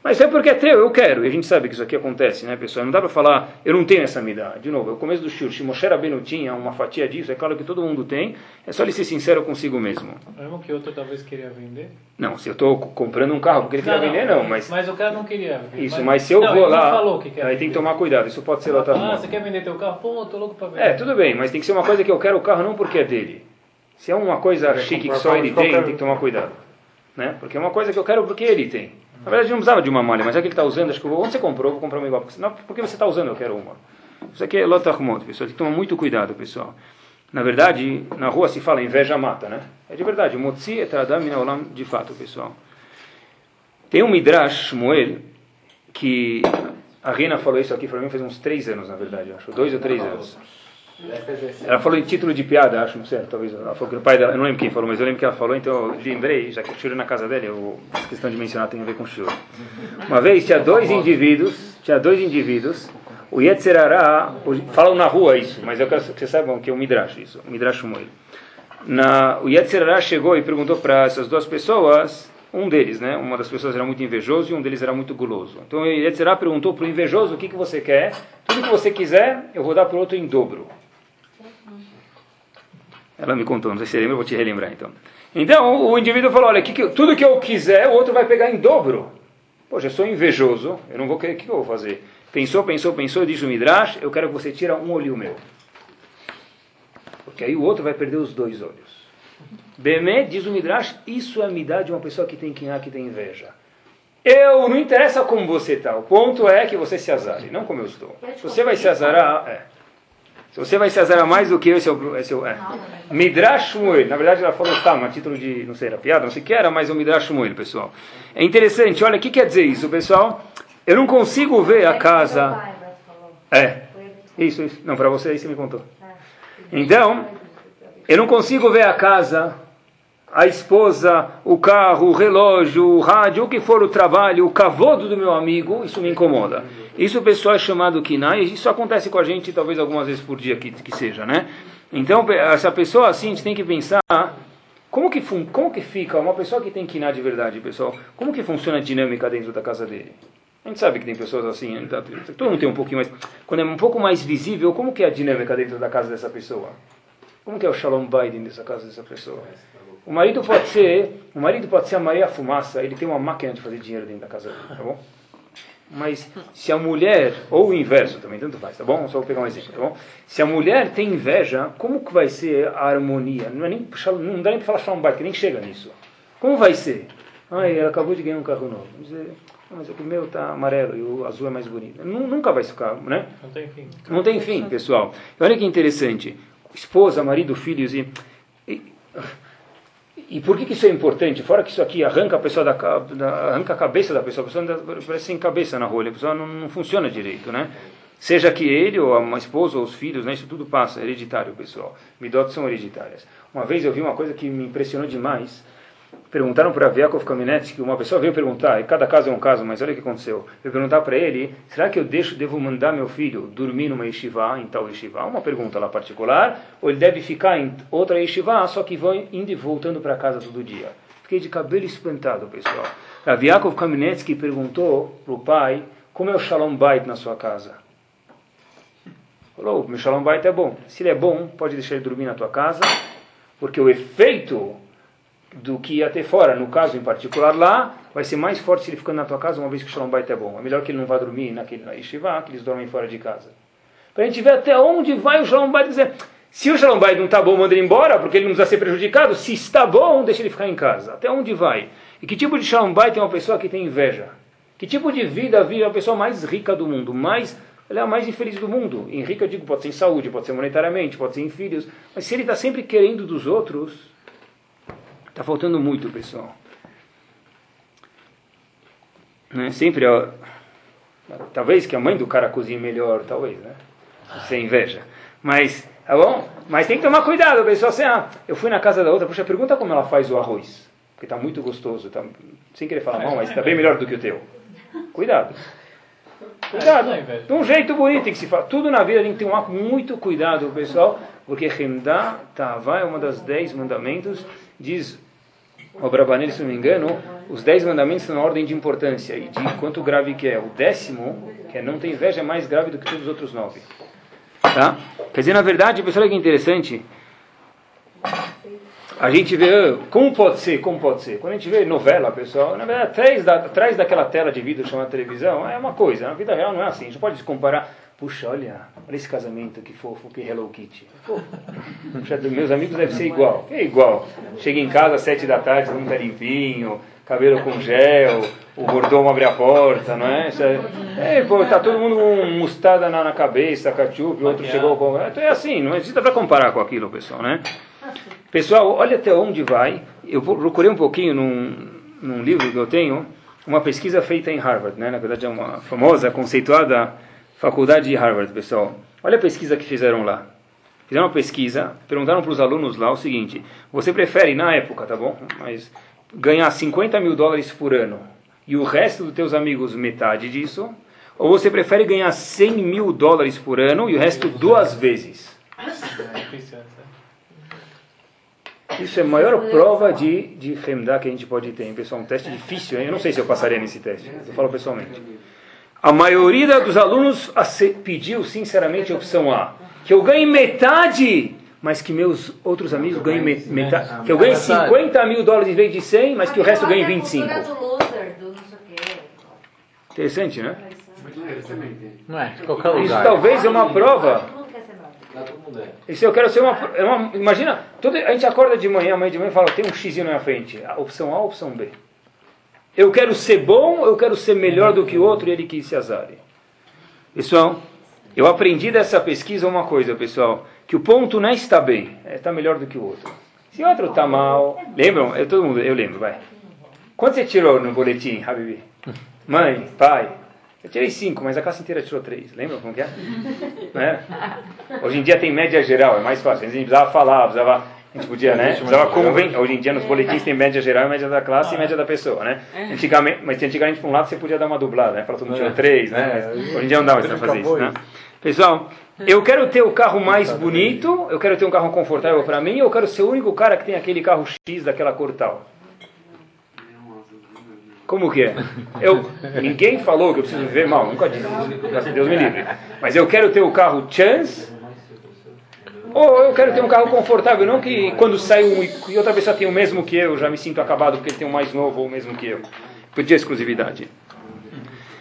mas é porque é teu, eu quero. E a gente sabe que isso aqui acontece, né, pessoal? Não dá para falar, eu não tenho essa midá. De novo, é o começo do shur, se Moshe Rabbeinu tinha uma fatia disso, é claro que todo mundo tem, é só ele ser sincero consigo mesmo. Mesmo que outro talvez queria vender? Não, se eu estou comprando um carro porque ele queria vender, não. Mas, mas o cara não queria. Isso, mas, mas se eu não, vou lá, falou que quer aí vender. tem que tomar cuidado, isso pode ser lá Ah, você quer vender teu carro? Pô, tô louco para vender. É, tudo bem, mas tem que ser uma coisa que eu quero o carro não porque é dele. Se é uma coisa chique que só ele tem, tem que tomar cuidado. Né? Porque é uma coisa que eu quero porque ele tem. Na verdade, não precisava de uma malha, mas já que ele está usando, acho que vou. Onde você comprou? Vou comprar uma igual. Porque, não, porque você está usando, eu quero uma. Isso aqui é lotachmot, pessoal. Tem que tomar muito cuidado, pessoal. Na verdade, na rua se fala inveja mata, né? É de verdade. Motzi et adam olam, de fato, pessoal. Tem um Midrash, Shmuel, que a Rina falou isso aqui para mim faz uns três anos, na verdade, acho. Dois ou três anos. Ela falou em título de piada, acho, não sei, talvez. Ela falou que o pai dela, eu não lembro quem falou, mas eu lembro que ela falou, então eu lembrei, já que o Shura na casa dele, eu, a questão de mencionar tem a ver com o Shura. Uma vez tinha dois indivíduos, tinha dois indivíduos, o Yetzerará, falam na rua isso, mas eu quero que vocês saibam que é o Midrash, isso, o Midrash Shmuel. Na, o Yetzerará chegou e perguntou para essas duas pessoas, um deles, né, uma das pessoas era muito invejoso e um deles era muito guloso. Então o Yetzerará perguntou para o invejoso o que, que você quer, tudo que você quiser, eu vou dar para o outro em dobro. Ela me contou, não sei se lembra, eu vou te relembrar então. Então o indivíduo falou: olha, que que, tudo que eu quiser, o outro vai pegar em dobro. Poxa, eu sou invejoso, eu não vou querer, o que eu vou fazer? Pensou, pensou, pensou, diz o Midrash: eu quero que você tire um olho meu. Porque aí o outro vai perder os dois olhos. Bemé, diz o Midrash, isso é a midá de uma pessoa que tem quinhá, que tem inveja. Eu, não interessa como você está, o ponto é que você se azare, não como eu estou. Se você vai se azarar, é. Se você vai se azarar mais do que eu, esse é o. Esse é, o, é. Midrash Shmuel. Na verdade, ela falou tá, a título de. Não sei, era piada, não sei o que era, mas é o Midrash Shmuel, pessoal. É interessante, olha, o que quer dizer isso, pessoal? Eu não consigo ver a casa. É. Isso, isso. Não, para você aí você me contou. Então, eu não consigo ver a casa a esposa, o carro, o relógio, o rádio, o que for o trabalho, o cavodo do meu amigo, isso me incomoda. Isso pessoal é chamado kinai, isso acontece com a gente talvez algumas vezes por dia que, que seja, né? Então, essa pessoa assim, a gente tem que pensar como que, como que fica uma pessoa que tem kinai de verdade, pessoal? Como que funciona a dinâmica dentro da casa dele? A gente sabe que tem pessoas assim, tá, todo mundo tem um pouquinho mais. Quando é um pouco mais visível, como que é a dinâmica dentro da casa dessa pessoa? Como que é o Shalom Biden dessa casa dessa pessoa? O marido pode ser, o marido pode ser a Maria Fumaça, ele tem uma máquina de fazer dinheiro dentro da casa dele, tá bom? Mas se a mulher, ou o inverso também, tanto faz, tá bom? Só vou pegar um exemplo, tá bom? Se a mulher tem inveja, como que vai ser a harmonia? Não, é nem, não dá nem para falar Shalom Biden, que nem chega nisso. Como vai ser? Ai, ela acabou de ganhar um carro novo. Dizer, mas o meu está amarelo e o azul é mais bonito. Nunca vai ficar, né? Não tem fim. Não tem fim, pessoal. Olha que interessante. Esposa, marido, filhos e... e e por que, que, isso é importante? Fora que isso aqui arranca a pessoa da, da arranca a cabeça da pessoa, a pessoa parece sem cabeça na rolha, a pessoa não, não, funciona direito, né? Seja que ele, ou a esposa, ou os filhos, né? Isso tudo passa, é hereditário, pessoal. Midotes são hereditárias. Uma vez eu vi uma coisa que me impressionou demais. Perguntaram para Viakov Kamenetsky, uma pessoa veio perguntar, e cada caso é um caso, mas olha o que aconteceu. Eu perguntar para ele, será que eu deixo, devo mandar meu filho dormir numa yeshiva, em tal yeshiva? Uma pergunta lá particular, ou ele deve ficar em outra yeshiva, só que vão indo e voltando para casa todo dia. Fiquei de cabelo espantado, pessoal. A Viakov Kamenetsky perguntou para o pai, como é o Shalom Bait na sua casa? Falou, meu Shalom Bait é bom. Se ele é bom, pode deixar ele dormir na tua casa, porque o efeito do que ter fora. No caso em particular lá, vai ser mais forte se ele ficando na tua casa, uma vez que o Shalom Bait é bom. É melhor que ele não vá dormir naquele na que eles dormem fora de casa. Para a gente ver até onde vai o Shalom Bait dizer, se o Shalom Bait não está bom, manda ele embora, porque ele não precisa ser prejudicado. Se está bom, deixa ele ficar em casa. Até onde vai? E que tipo de Shalom Bait é uma pessoa que tem inveja? Que tipo de vida vive a pessoa mais rica do mundo? Mais ela é a mais infeliz do mundo. Em rica, eu digo, pode ser em saúde, pode ser monetariamente, pode ser em filhos. Mas se ele está sempre querendo dos outros, Está faltando muito, pessoal. Né? Sempre, ó, talvez que a mãe do cara cozinhe melhor, talvez, né? Sem inveja. Mas, tá bom? Mas tem que tomar cuidado, pessoal. Assim, ah, eu fui na casa da outra, puxa, pergunta como ela faz o arroz. Porque está muito gostoso, tá, sem querer falar mal, mas está bem melhor do que o teu. Cuidado. Cuidado. De um jeito bonito tem que se falar. Tudo na vida tem que ter muito cuidado, pessoal, porque Hemda Tava é uma das dez mandamentos. Diz o Brabanel, se não me engano, os dez mandamentos estão na ordem de importância e de quanto grave que é. O décimo, que é não ter inveja, é mais grave do que todos os outros nove. Tá? Quer dizer, na verdade, pessoal, olha que interessante. A gente vê, ah, como pode ser, como pode ser. Quando a gente vê novela, pessoal, na verdade, atrás, da, atrás daquela tela de vidro chamada televisão, é uma coisa. Na vida real não é assim. A gente pode comparar Puxa, olha, olha esse casamento, que fofo, que Hello Kitty. Puxa, meus amigos deve ser igual. É igual. Chega em casa às sete da tarde, todo mundo tá limpinho, cabelo com gel, o mordomo abre a porta, não é? É, é pô, tá todo mundo com mostarda na, na cabeça, ketchup, outro chegou com... Então é assim, não existe para comparar com aquilo, pessoal, né? Pessoal, olha até onde vai. Eu procurei um pouquinho num, num livro que eu tenho, uma pesquisa feita em Harvard, né? Na verdade é uma famosa, conceituada Faculdade de Harvard, pessoal. Olha a pesquisa que fizeram lá. Fizeram uma pesquisa, perguntaram para os alunos lá o seguinte: você prefere, na época, tá bom? Mas ganhar 50 mil dólares por ano e o resto dos teus amigos metade disso? Ou você prefere ganhar 100 mil dólares por ano e o resto duas vezes? Isso é a maior prova de, de Femda que a gente pode ter, pessoal. Um teste difícil, hein? Eu não sei se eu passaria nesse teste. Eu falo pessoalmente. A maioria dos alunos pediu sinceramente a opção A, que eu ganhe metade, mas que meus outros amigos ganhem metade, que eu ganhe 50 mil dólares em vez de 100, mas que o resto ganhe 25. Interessante, né? Não é? Qualquer lugar. Isso talvez é uma prova. Isso eu quero ser uma, é uma imagina, todo, a gente acorda de manhã, amanhã de manhã e fala, tem um x na frente, a opção A, a opção B. Eu quero ser bom, eu quero ser melhor do que o outro e ele que se azare. Pessoal, eu aprendi dessa pesquisa uma coisa, pessoal, que o ponto não é estar bem, é estar melhor do que o outro. Se o outro está mal, lembram? Eu, todo mundo, eu lembro, vai. Quanto você tirou no boletim, Habibi? Mãe, pai? Eu tirei cinco, mas a classe inteira tirou três. Lembra como que é? né? Hoje em dia tem média geral, é mais fácil. A gente precisava falar, precisava A gente podia, né? Usava como vem. Hoje em dia nos boletins tem média geral, média da classe e média da pessoa, né? Antigamente, mas antigamente por um lado você podia dar uma dublada, né? Fala todo mundo tinha três, né? Hoje em dia não dá mais para fazer isso, né? Pessoal, eu quero ter o carro mais bonito, eu quero ter um carro confortável para mim, eu quero ser o único cara que tem aquele carro X daquela cor tal. Como que é? Eu, ninguém falou que eu preciso viver mal, nunca disse. Deus me livre. Mas eu quero ter o carro Chance, ou eu quero ter um carro confortável, não que quando sai um e outra pessoa tem o mesmo que eu, já me sinto acabado porque ele tem um mais novo ou o mesmo que eu. Pedir exclusividade.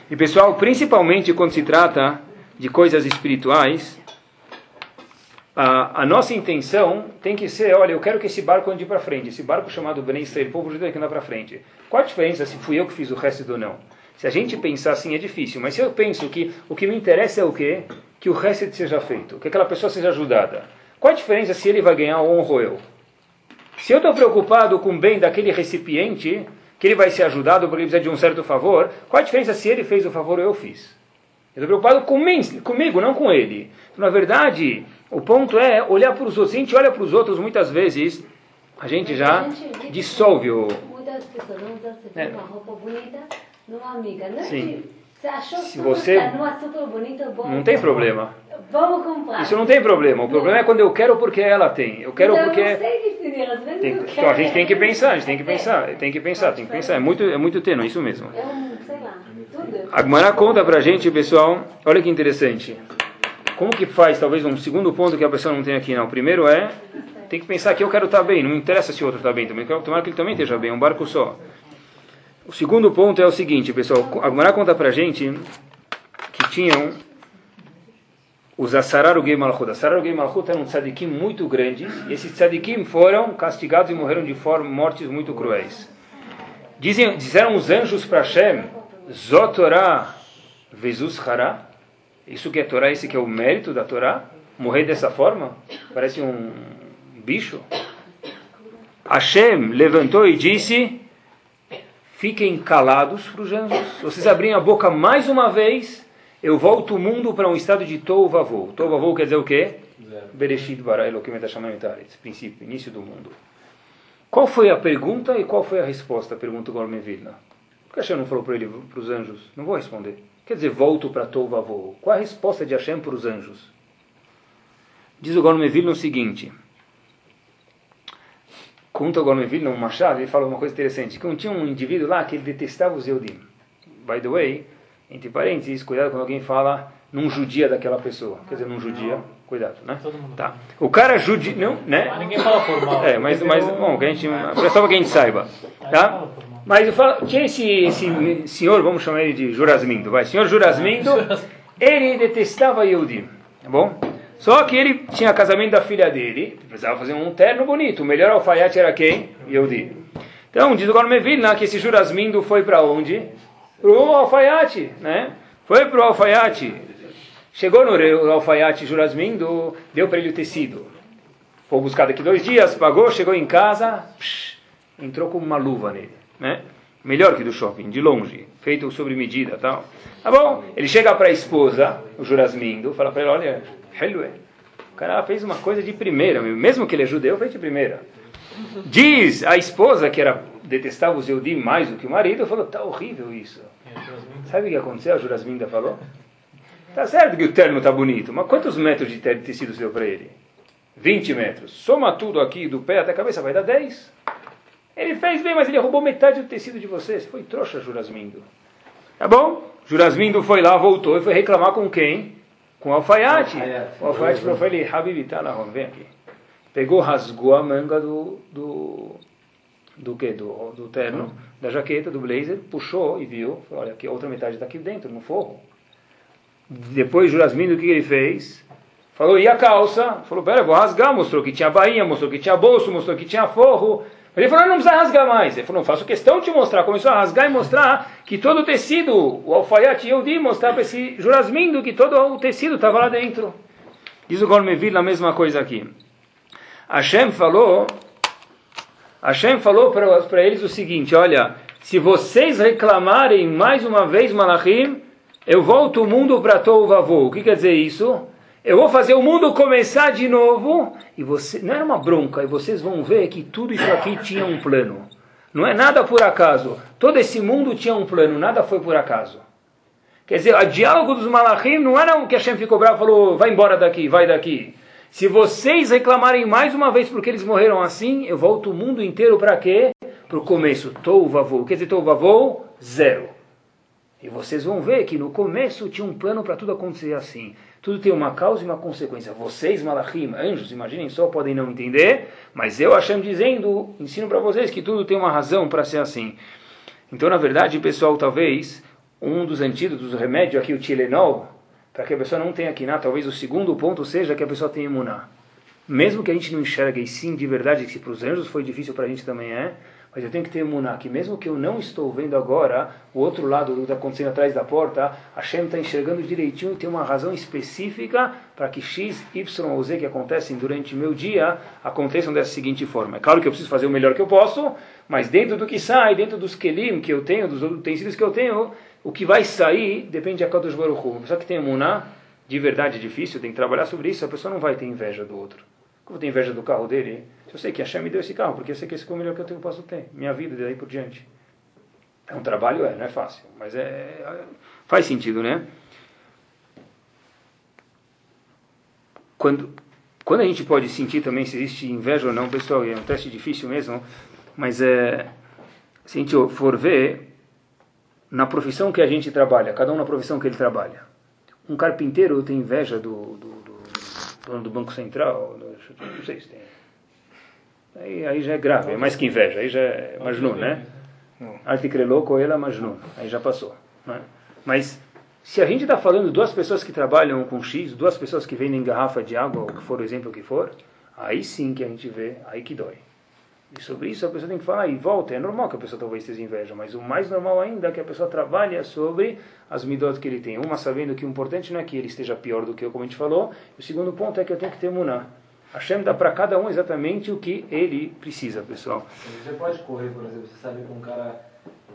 E pessoal, principalmente quando se trata de coisas espirituais, a, a, nossa intenção tem que ser, olha, eu quero que esse barco ande para frente. Esse barco chamado Ben Israel, povo judeu que anda para frente. Qual a diferença se fui eu que fiz o resto ou não? Se a gente pensar assim é difícil, mas se eu penso que o que me interessa é o quê? Que o resto seja feito, que aquela pessoa seja ajudada. Qual a diferença se ele vai ganhar ou honro eu? Se eu estou preocupado com o bem daquele recipiente, que ele vai ser ajudado porque ele precisa de um certo favor, qual a diferença se ele fez o favor ou eu fiz? Eu estou preocupado comigo, comigo, não com ele. Então, na verdade, o ponto é olhar para os outros. Se a gente olha para os outros, muitas vezes, a gente já dissolve o... Muitas pessoas não usam é. uma roupa bonita numa amiga. Não é Sim. Você achou Se você... numa super bonita, bom, não tem problema. Vamos comprar. Isso não tem problema. O problema é quando eu quero porque ela tem. Eu quero porque. Eu sei definir, às vezes tem, eu então a gente tem que pensar, a gente tem que pensar, tem que pensar, tem que pensar. É muito, é muito tênue, isso mesmo. É um, sei lá, tudo. A Gmará conta pra gente, pessoal, olha que interessante. Como que faz, talvez, um segundo ponto que a pessoa não tem aqui, não. O primeiro é, tem que pensar que eu quero estar bem, não interessa se o outro está bem também, quero tomar que ele também esteja bem, é um barco só. O segundo ponto é o seguinte, pessoal, a Gmará conta pra gente que tinham os Asararugei Malchut. Asararugei Malchut eram tzadikim muito grandes, e esses tzadikim foram castigados e morreram de forma, mortes muito cruéis. Dizem, disseram os anjos para Hashem, Zotorá Vezus Hará, isso que é Torá, esse que é o mérito da Torá, morrer dessa forma, parece um bicho. Hashem levantou e disse, fiquem calados para os anjos, se vocês abrirem a boca mais uma vez, eu volto o mundo para um estado de. Tou Vavou quer dizer o quê? Bereshit bara Elohim princípio, início do mundo. Qual foi a pergunta e qual foi a resposta? Pergunta o Vilna. Por que Hashem não falou para ele, para os anjos? Não vou responder. Quer dizer, volto para Tou Vavou. Qual a resposta de Hashem para os anjos? Diz o Gormen Vilna o seguinte. Conta o Gormen Vilna, um machado, ele fala uma coisa interessante. Que tinha um indivíduo lá que ele detestava os Eudim. By the way, entre parênteses, cuidado quando alguém fala num judia daquela pessoa. Quer dizer, num judia, cuidado, né? Tá. O cara judia, não, né? Ninguém fala por mal. É, mas, mas bom, que a gente, só para que a gente saiba, tá? Mas eu falo, tinha esse, esse senhor, vamos chamar ele de Jurasmindo, vai, senhor Jurasmindo, ele detestava Yehudi, tá bom? Só que ele tinha casamento da filha dele, precisava fazer um terno bonito, o melhor alfaiate era quem? Yehudi. Então, diz o Gormeville, né, que esse Jurasmindo foi para onde? para o alfaiate, né? Foi para o alfaiate. Chegou no alfaiate Jurasmindo, deu para ele o tecido. Foi buscar daqui dois dias, pagou, chegou em casa, psh, entrou com uma luva nele, né? Melhor que do shopping, de longe, feito sobre medida, tal. Tá bom? Ele chega para a esposa, o Jurasmindo, fala para ele, olha, helwe, o cara fez uma coisa de primeira, mesmo que ele é judeu, fez de primeira. Diz a esposa, que era detestava os Eudim mais do que o marido, falou, tá horrível isso. Sabe o que aconteceu? A Jurasminda falou. Tá certo que o terno tá bonito, mas quantos metros de tecido deu para ele? 20 metros. Soma tudo aqui, do pé até a cabeça, vai dar 10. Ele fez bem, mas ele roubou metade do tecido de vocês. Foi trouxa, Jurasmindo. Tá bom? Jurasmindo foi lá, voltou e foi reclamar com quem? Com o alfaiate. O alfaiate falou ele, Habibita, vem aqui. Pegou, rasgou a manga do, do, do que? Do, do terno, da jaqueta, do blazer, puxou e viu, falou, olha, aqui a outra metade está aqui dentro, no forro. Depois Jurasmindo, o que ele fez? Falou, e a calça? Falou, pera, vou rasgar, mostrou que tinha bainha, mostrou que tinha bolso, mostrou que tinha forro. Ele falou, não precisa rasgar mais. Ele falou, não, faço questão de te mostrar. Começou a rasgar e mostrar que todo o tecido, o alfaiate eu di mostrar para esse Jurasmindo que todo o tecido estava lá dentro. Diz o Gormeville a mesma coisa aqui. Hashem falou Hashem falou para eles o seguinte: olha, se vocês reclamarem mais uma vez Malachim, eu volto o mundo para Tovavô. O que quer dizer isso? Eu vou fazer o mundo começar de novo e você não era uma bronca e vocês vão ver que tudo isso aqui tinha um plano. Não é nada por acaso. Todo esse mundo tinha um plano, nada foi por acaso. Quer dizer, o diálogo dos malachim não era o que Hashem ficou bravo e falou, vai embora daqui, vai daqui. Se vocês reclamarem mais uma vez porque eles morreram assim, eu volto o mundo inteiro para quê? Para o começo. Tou vavou. Quer dizer, tou vavou, zero. E vocês vão ver que no começo tinha um plano para tudo acontecer assim. Tudo tem uma causa e uma consequência. Vocês, malachim, anjos, imaginem só, podem não entender, mas eu, Hashem, dizendo, ensino para vocês que tudo tem uma razão para ser assim. Então, na verdade, pessoal, talvez um dos antídotos, o remédio aqui, o Tilenol, para que a pessoa não tenha quiná, talvez o segundo ponto seja que a pessoa tenha imuná. Mesmo que a gente não enxergue, e sim, de verdade, que para os anjos foi difícil, para a gente também é, mas eu tenho que ter imuná, que mesmo que eu não estou vendo agora, o outro lado do que está acontecendo atrás da porta, a Shem está enxergando direitinho e tem uma razão específica para que X, Y ou Z que acontecem durante o meu dia aconteçam dessa seguinte forma. É claro que eu preciso fazer o melhor que eu posso, mas dentro do que sai, dentro dos kelim que eu tenho, dos utensílios que eu tenho, o que vai sair depende de Akadosh Baruch Hu. Pessoa que tem imuná, de verdade é difícil, tem que trabalhar sobre isso, a pessoa não vai ter inveja do outro. Como tem inveja do carro dele? Eu sei que a me deu esse carro, porque eu sei que esse é o melhor que eu, tenho, posso ter. Minha vida, daí por diante. É um trabalho, é, não é fácil. Mas é, é faz sentido, né? Quando, quando a gente pode sentir também se existe inveja ou não, pessoal, é um teste difícil mesmo, mas é, se a gente for ver, na profissão que a gente trabalha, cada um na profissão que ele trabalha. Um carpinteiro tem inveja do, do dono do Banco Central, não sei se tem. Aí, aí já é grave, é mais que inveja, aí já é Majnun, né? Articrelou com ela Majnun, aí já passou. Né? Mas se a gente está falando duas pessoas que trabalham com X, duas pessoas que vendem garrafa de água, ou que for o exemplo que for, aí sim que a gente vê, aí que dói. E sobre isso a pessoa tem que falar e volta. É normal que a pessoa talvez tenha inveja, mas o mais normal ainda é que a pessoa trabalhe sobre as midot que ele tem. Uma sabendo que o importante não é que ele esteja pior do que eu, como a gente falou. E o segundo ponto é que eu tenho que ter muná. Hashem dá para cada um exatamente o que ele precisa, pessoal. Você pode correr, por exemplo, você sabe que um cara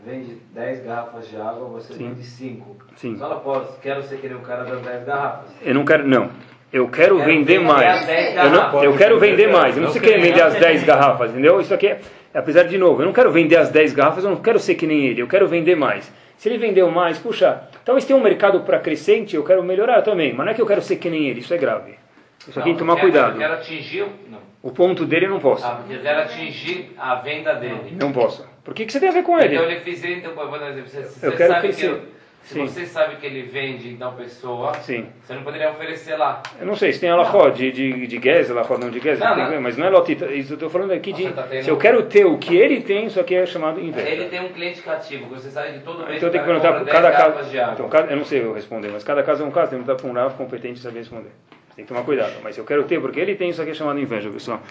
vende 10 garrafas de água, você Sim. vende 5. Sim. Fala, pô, quero ser que nem o cara das 10 garrafas. Eu não quero, não. Eu quero, vender, mais. Eu, não, eu quero vender mais. Eu não sei querer vender as 10 garrafas, entendeu? Isso aqui é, apesar de novo, eu não quero vender as 10 garrafas, eu não quero ser que nem ele, eu quero vender mais. Se ele vendeu mais, puxa, talvez tenha um mercado para crescente, eu quero melhorar também, mas não é que eu quero ser que nem ele, isso é grave. Isso aqui tem que tomar quero, cuidado. Eu quero atingir. Não. O ponto dele eu não posso. Ah, porque eu quero atingir a venda dele. Não posso. Por que, que você tem a ver com ele? Então ele fez então, por exemplo, você, você eu quero crescer. Que se Sim. você sabe que ele vende então pessoa, Sim. você não poderia oferecer lá. Eu não sei se tem alafó de, de, de alafó não de gués, não, não. mas não é lotita. Isso eu estou falando aqui de. Tá se eu quero ter o que ele tem, isso aqui é chamado inveja. Ele tem um cliente cativo, você sabe de todo mês. Então eu tenho que perguntar por cada caso. Então, eu não sei eu responder, mas cada caso é um caso, tem que perguntar para um Rav competente saber responder. Tem que tomar cuidado. Mas se eu quero ter, porque ele tem, isso aqui é chamado inveja, pessoal.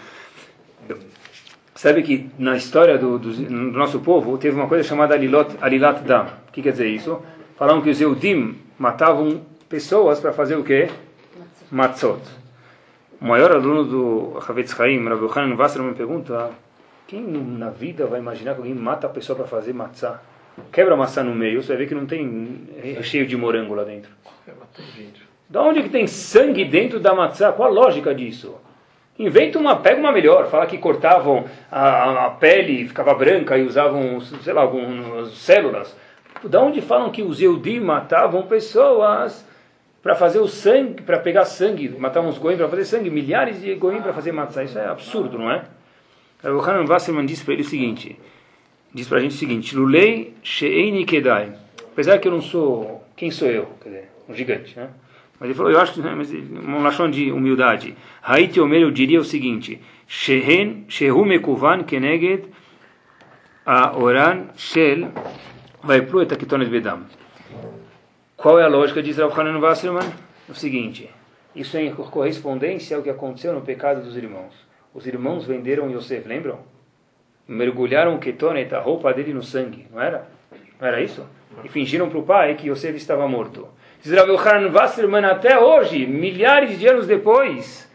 Sabe que na história do, do, do, nosso povo teve uma coisa chamada Alilot, Alilat Dam. O que quer dizer isso? Falaram que os Eudim matavam pessoas para fazer o quê? Matzot. O maior aluno do Havetz Chaim, Rabbi Yohanan Wasserman, me pergunta quem na vida vai imaginar que alguém mata a pessoa para fazer matzah? Quebra a maçã no meio, você vai ver que não tem recheio de morango lá dentro. Da onde que tem sangue dentro da matzah? Qual a lógica disso? Inventa uma, pega uma melhor, fala que cortavam a, a pele, ficava branca e usavam, sei lá, algumas células da onde falam que os Eudim matavam pessoas para fazer o sangue, para pegar sangue, matavam os goim para fazer sangue, milhares de goim para fazer matzah. Isso é absurdo, não é? O Hanan Wasserman disse para ele o seguinte, diz para a gente o seguinte, Lulei she'eini kedai. Apesar que eu não sou, quem sou eu? Quer dizer, um gigante, né? Mas ele falou, eu acho que, né, mas um lachão de humildade. Haiti Omer, eu diria o seguinte, Shehen, Shehu Mekuvan Keneged a Oran Shel vai pro etakitones bedam. Qual é a lógica de Israel Hanan Wasserman? O seguinte, isso é em correspondência ao que aconteceu no pecado dos irmãos. Os irmãos venderam Yosef, lembram? Mergulharam o ketonet, a roupa dele no sangue, não era? Não era isso? E fingiram para o pai que Yosef estava morto. Israel Hanan Wasserman até hoje, milhares de anos depois,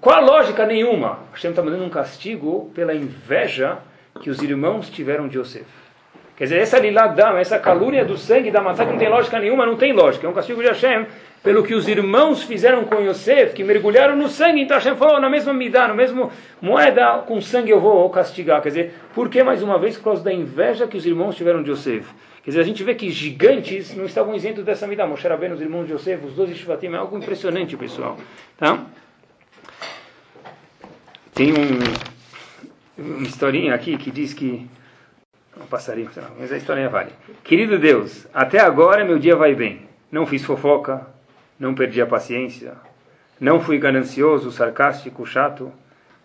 qual a lógica nenhuma? Hashem está mandando um castigo pela inveja que os irmãos tiveram de Yosef. Quer dizer, essa liladam, essa calúnia do sangue da matzah que não tem lógica nenhuma, não tem lógica. É um castigo de Hashem pelo que os irmãos fizeram com Yosef, que mergulharam no sangue. Então Hashem falou, na mesma midá, na mesma moeda, com sangue eu vou castigar. Quer dizer, por que mais uma vez? Por causa da inveja que os irmãos tiveram de Yosef. Quer dizer, a gente vê que gigantes não estavam isentos dessa midá. Moshe Rabbeinu, os irmãos de Yosef, os dois Shivatim, é algo impressionante, pessoal. Tá? Tem um, uma historinha aqui que diz que um passarinho, mas a história vale. Querido Deus, até agora meu dia vai bem. Não fiz fofoca, não perdi a paciência, não fui ganancioso, sarcástico, chato,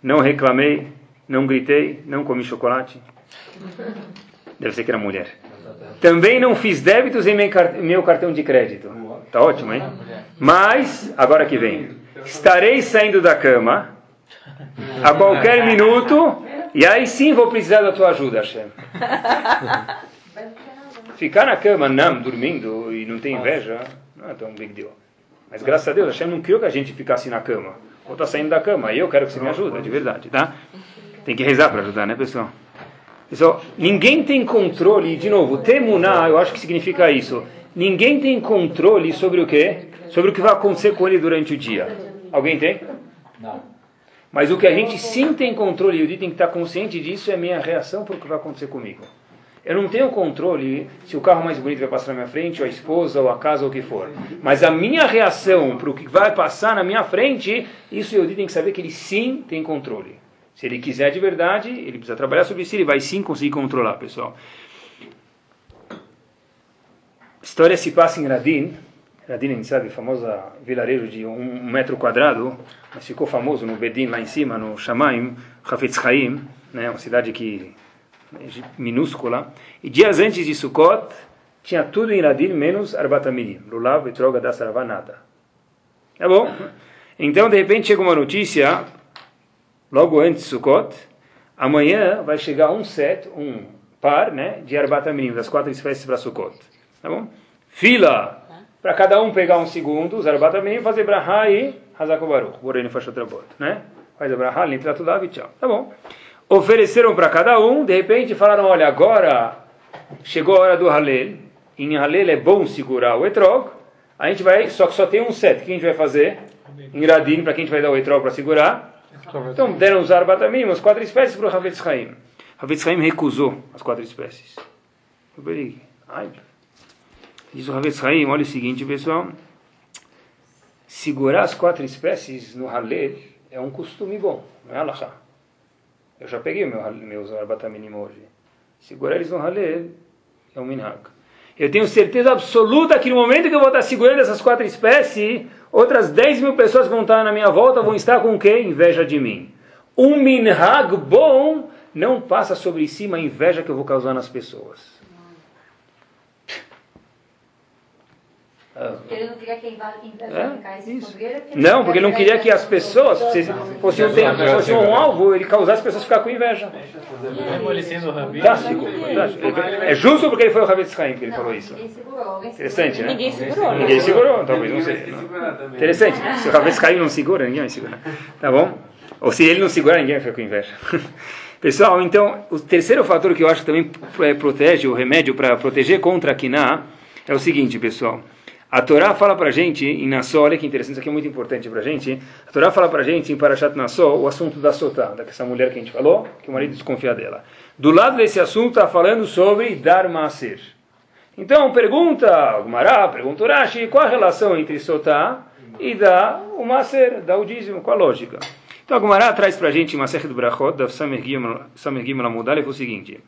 não reclamei, não gritei, não comi chocolate. Deve ser que era mulher. Também não fiz débitos em meu cartão de crédito. Tá ótimo, hein? Mas, agora que vem, estarei saindo da cama a qualquer minuto e aí sim vou precisar da tua ajuda, Hashem. Ficar na cama, não, dormindo e não ter inveja, não é tão big deal. Mas graças a Deus, Hashem não criou que a gente ficasse na cama. Ou está saindo da cama, e eu quero que você me ajude, de verdade, tá? Tem que rezar para ajudar, né, pessoal? Pessoal, ninguém tem controle, de novo, temuná, eu acho que significa isso. Ninguém tem controle sobre o quê? Sobre o que vai acontecer com ele durante o dia. Alguém tem? Não. Mas o que a gente sim tem controle, e o tem que estar consciente disso, é a minha reação para o que vai acontecer comigo. Eu não tenho controle se o carro mais bonito vai passar na minha frente, ou a esposa, ou a casa, ou o que for. Mas a minha reação para o que vai passar na minha frente, isso eu tem que saber que ele sim tem controle. Se ele quiser de verdade, ele precisa trabalhar sobre isso, ele vai sim conseguir controlar, pessoal. História se passa em Radin. Radin, a gente sabe, famoso vilarejo de um metro quadrado, mas ficou famoso no Bedin, lá em cima, no Shamaim, Hafetz Chaim, né, uma cidade que minúscula. E dias antes de Sukkot, tinha tudo em Radin, menos Arbataminim. Lulav, Etroga, Dasarava, nada. Tá bom? Então, de repente, chega uma notícia, logo antes de Sukkot, amanhã vai chegar um set, um par, né, de Arbataminim, das quatro espécies para Sukkot. Tá bom? Fila! Para cada um pegar um segundo, os Arbataminim, fazer Brahá e Hazakobaruch. Borei Fashot Rabot, né? Faz a Brahá, tudo e tchau. Tá bom? ofereceram para cada um, de repente falaram, olha, agora chegou a hora do Halel, em Halel é bom segurar o etrog, a gente vai, só que só tem um set, o que a gente vai fazer? Em Radin, para quem a gente vai dar o etrog para segurar? Então deram os arbatamim, as quatro espécies para o Havetz Haim. Havetz Haim recusou as quatro espécies. Ai, diz o Havetz Haim, olha o seguinte pessoal, segurar as quatro espécies no Halel é um costume bom, não é Allah. Eu já peguei meu, meus arbataminim hoje. Segurar eles no halel é um minhag. Eu tenho certeza absoluta que no momento que eu vou estar segurando essas quatro espécies, outras 10 mil pessoas que vão estar na minha volta vão estar com o quê? Inveja de mim. Um minhag bom não passa sobre cima a inveja que eu vou causar nas pessoas. Ele não queria que é? Isso. Não, porque ele não queria que as pessoas fossem um, fosse um alvo, ele causasse as pessoas ficar com inveja. Fantástico, fantástico. É justo porque ele foi o Rabi Tzchaim que ele falou isso. Interessante, né? Ninguém segurou. Né? Ninguém segurou, talvez, não sei. Interessante. Se o Rabi Tzchaim não segura, ninguém vai segurar. Tá bom? Ou se ele não segurar, ninguém vai ficar com inveja. Pessoal, então, o terceiro fator que eu acho que também é, protege, o remédio para proteger contra a Kiná, é o seguinte, pessoal. A Torá fala para gente em Nassó, olha que interessante, isso aqui é muito importante para gente. A Torá fala para gente em Parashat Nassó o assunto da Sotá, dessa mulher que a gente falou, que o marido desconfia dela. Do lado desse assunto está falando sobre dar Maaser. Então pergunta o Mará, pergunta o Rashi, qual a relação entre Sotá e dar o Maaser, dar o dízimo, qual a lógica? Então Gumará traz para gente em Masechet Brachot, da Samer Gimel Amudale, o seguinte...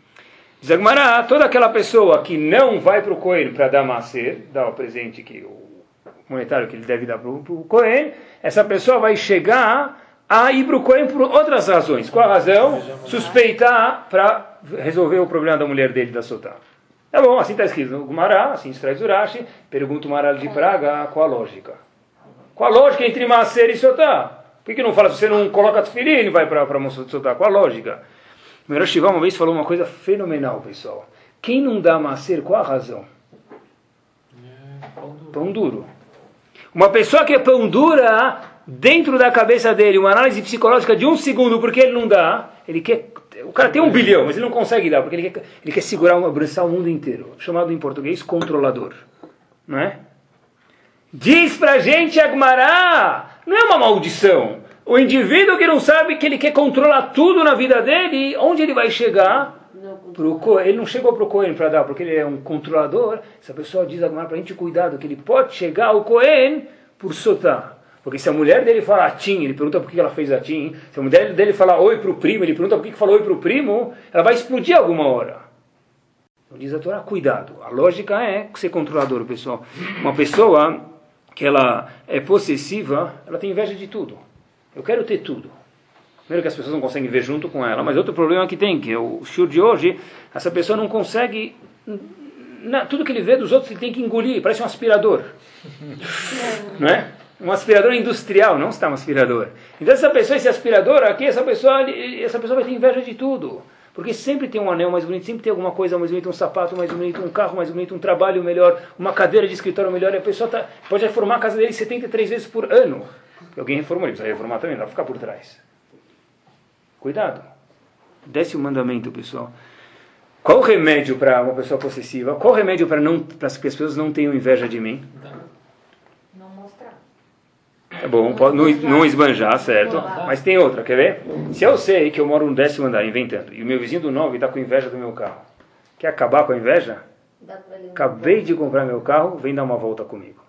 Diz Agmará, toda aquela pessoa que não vai para o Cohen para dar macer, dar o presente que o monetário que ele deve dar para o Cohen, essa pessoa vai chegar a ir para o Cohen por outras razões. Qual a razão? Suspeitar para resolver o problema da mulher dele da Sotá. É bom, assim está escrito no Gumará, assim traz Urashi, pergunta o Maral de Praga qual a lógica. Qual a lógica entre Maser e Sotá? Por que não fala, se você não coloca tefilim, vai para a Sotá? Qual a lógica? O Merosh uma vez falou uma coisa fenomenal, pessoal. Quem não dá macer, qual a razão? É, pão, duro. pão duro. Uma pessoa que é pão dura, dentro da cabeça dele uma análise psicológica de um segundo, porque ele não dá, ele quer. O cara tem um bilhão, mas ele não consegue dar, porque ele quer, ele quer segurar, abraçar o mundo inteiro. Chamado em português controlador. Não é? Diz pra gente Agmará, não é uma maldição. O indivíduo que não sabe que ele quer controlar tudo na vida dele, onde ele vai chegar? Pro Cohen. Ele não chegou para o Cohen para dar, porque ele é um controlador. Essa pessoa diz agora para a gente cuidado, que ele pode chegar ao Cohen por sotar. Porque se a mulher dele fala atim, ele pergunta por que ela fez atim. Se a mulher dele fala oi para o primo, ele pergunta por que falou oi para o primo, ela vai explodir alguma hora. Então diz a Torá, cuidado. A lógica é ser controlador, pessoal. Uma pessoa que ela é possessiva, ela tem inveja de tudo. Eu quero ter tudo. Primeiro que as pessoas não conseguem ver junto com ela, mas outro problema que tem, que é o show de hoje, essa pessoa não consegue. Na, tudo que ele vê dos outros ele tem que engolir, parece um aspirador. não é? Um aspirador industrial, não está um aspirador. Então essa pessoa, esse aspirador aqui, essa pessoa, essa pessoa vai ter inveja de tudo. Porque sempre tem um anel mais bonito, sempre tem alguma coisa mais bonita, um sapato mais bonito, um carro mais bonito, um trabalho melhor, uma cadeira de escritório melhor, e a pessoa tá, pode reformar a casa dele 73 vezes por ano. Porque alguém reformou, ele precisa reformar também, não vai ficar por trás. Cuidado. Desce o mandamento, pessoal. Qual o remédio para uma pessoa possessiva? Qual o remédio para não para que as pessoas não tenham inveja de mim? Não mostrar. É bom, pode, não, não esbanjar, certo? Mas tem outra, quer ver? Se eu sei que eu moro no décimo andar, inventando, e o meu vizinho do nove está com inveja do meu carro, quer acabar com a inveja? Acabei de comprar meu carro, vem dar uma volta comigo.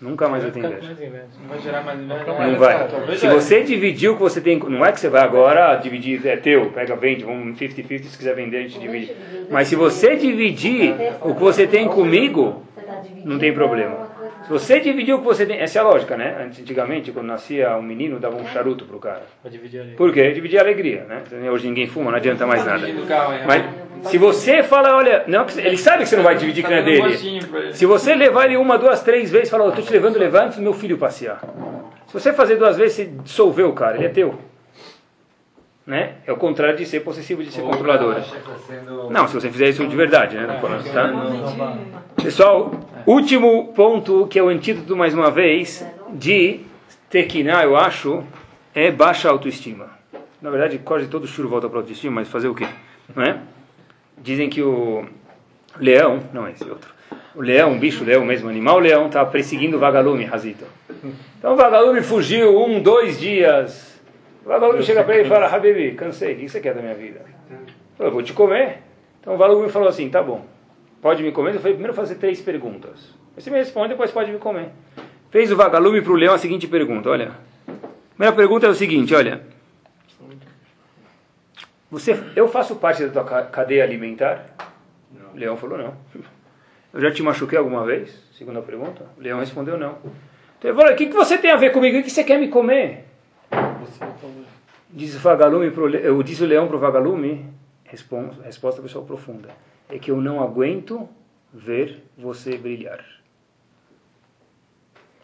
Nunca mais vai ter inveja. Não vai gerar mais inveja. Não vai. Se você dividir o que você tem, não é que você vai agora dividir, é teu, pega, vende, vamos 50-50, se quiser vender a gente divide. Mas se você dividir o que você tem comigo, não tem problema. Se você dividir o que você tem, essa é a lógica, né? Antigamente, quando nascia um menino, dava um charuto pro cara. Por quê? Dividir a alegria, né? Hoje ninguém fuma, não adianta mais nada. Mas se você fala, olha, não, ele sabe que você não vai dividir que não é dele. Se você levar ele uma, duas, três vezes, fala, eu estou te levando, levando antes do meu filho passear. Se você fazer duas vezes, você dissolveu o cara, ele é teu. Né? É o contrário de ser possessivo, de ser controlador. Não, se você fizer isso de verdade, né? Tá? Pessoal, último ponto, que é o antídoto, mais uma vez, de Tequiná, eu acho, é baixa autoestima. Na verdade, quase todo churo volta para autoestima, mas fazer o quê? Não é? Dizem que o leão, não é esse outro, o leão, o bicho leão mesmo, animal leão, estava tá perseguindo o vagalume, Razito. Então o vagalume fugiu um, dois dias. O vagalume chega para ele e fala, Habibi, cansei, o que você quer da minha vida? Falou, vou te comer. Então o vagalume falou assim, tá bom, pode me comer? Eu falei, primeiro fazer três perguntas. Você me responde, depois pode me comer. Fez o vagalume para o leão a seguinte pergunta, olha. A primeira pergunta é o seguinte, olha. Você, eu faço parte da tua cadeia alimentar? Não. O leão falou não. Eu já te machuquei alguma vez? Segunda pergunta. O leão respondeu não. Então ele falou, o que, que você tem a ver comigo? O que você quer me comer? Diz o vagalume pro, eu disse o leão para o vagalume, resposta, resposta pessoal profunda, é que eu não aguento ver você brilhar.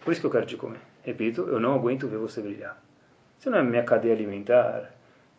Por isso que eu quero te comer. Repito, eu não aguento ver você brilhar. Você não é minha cadeia alimentar,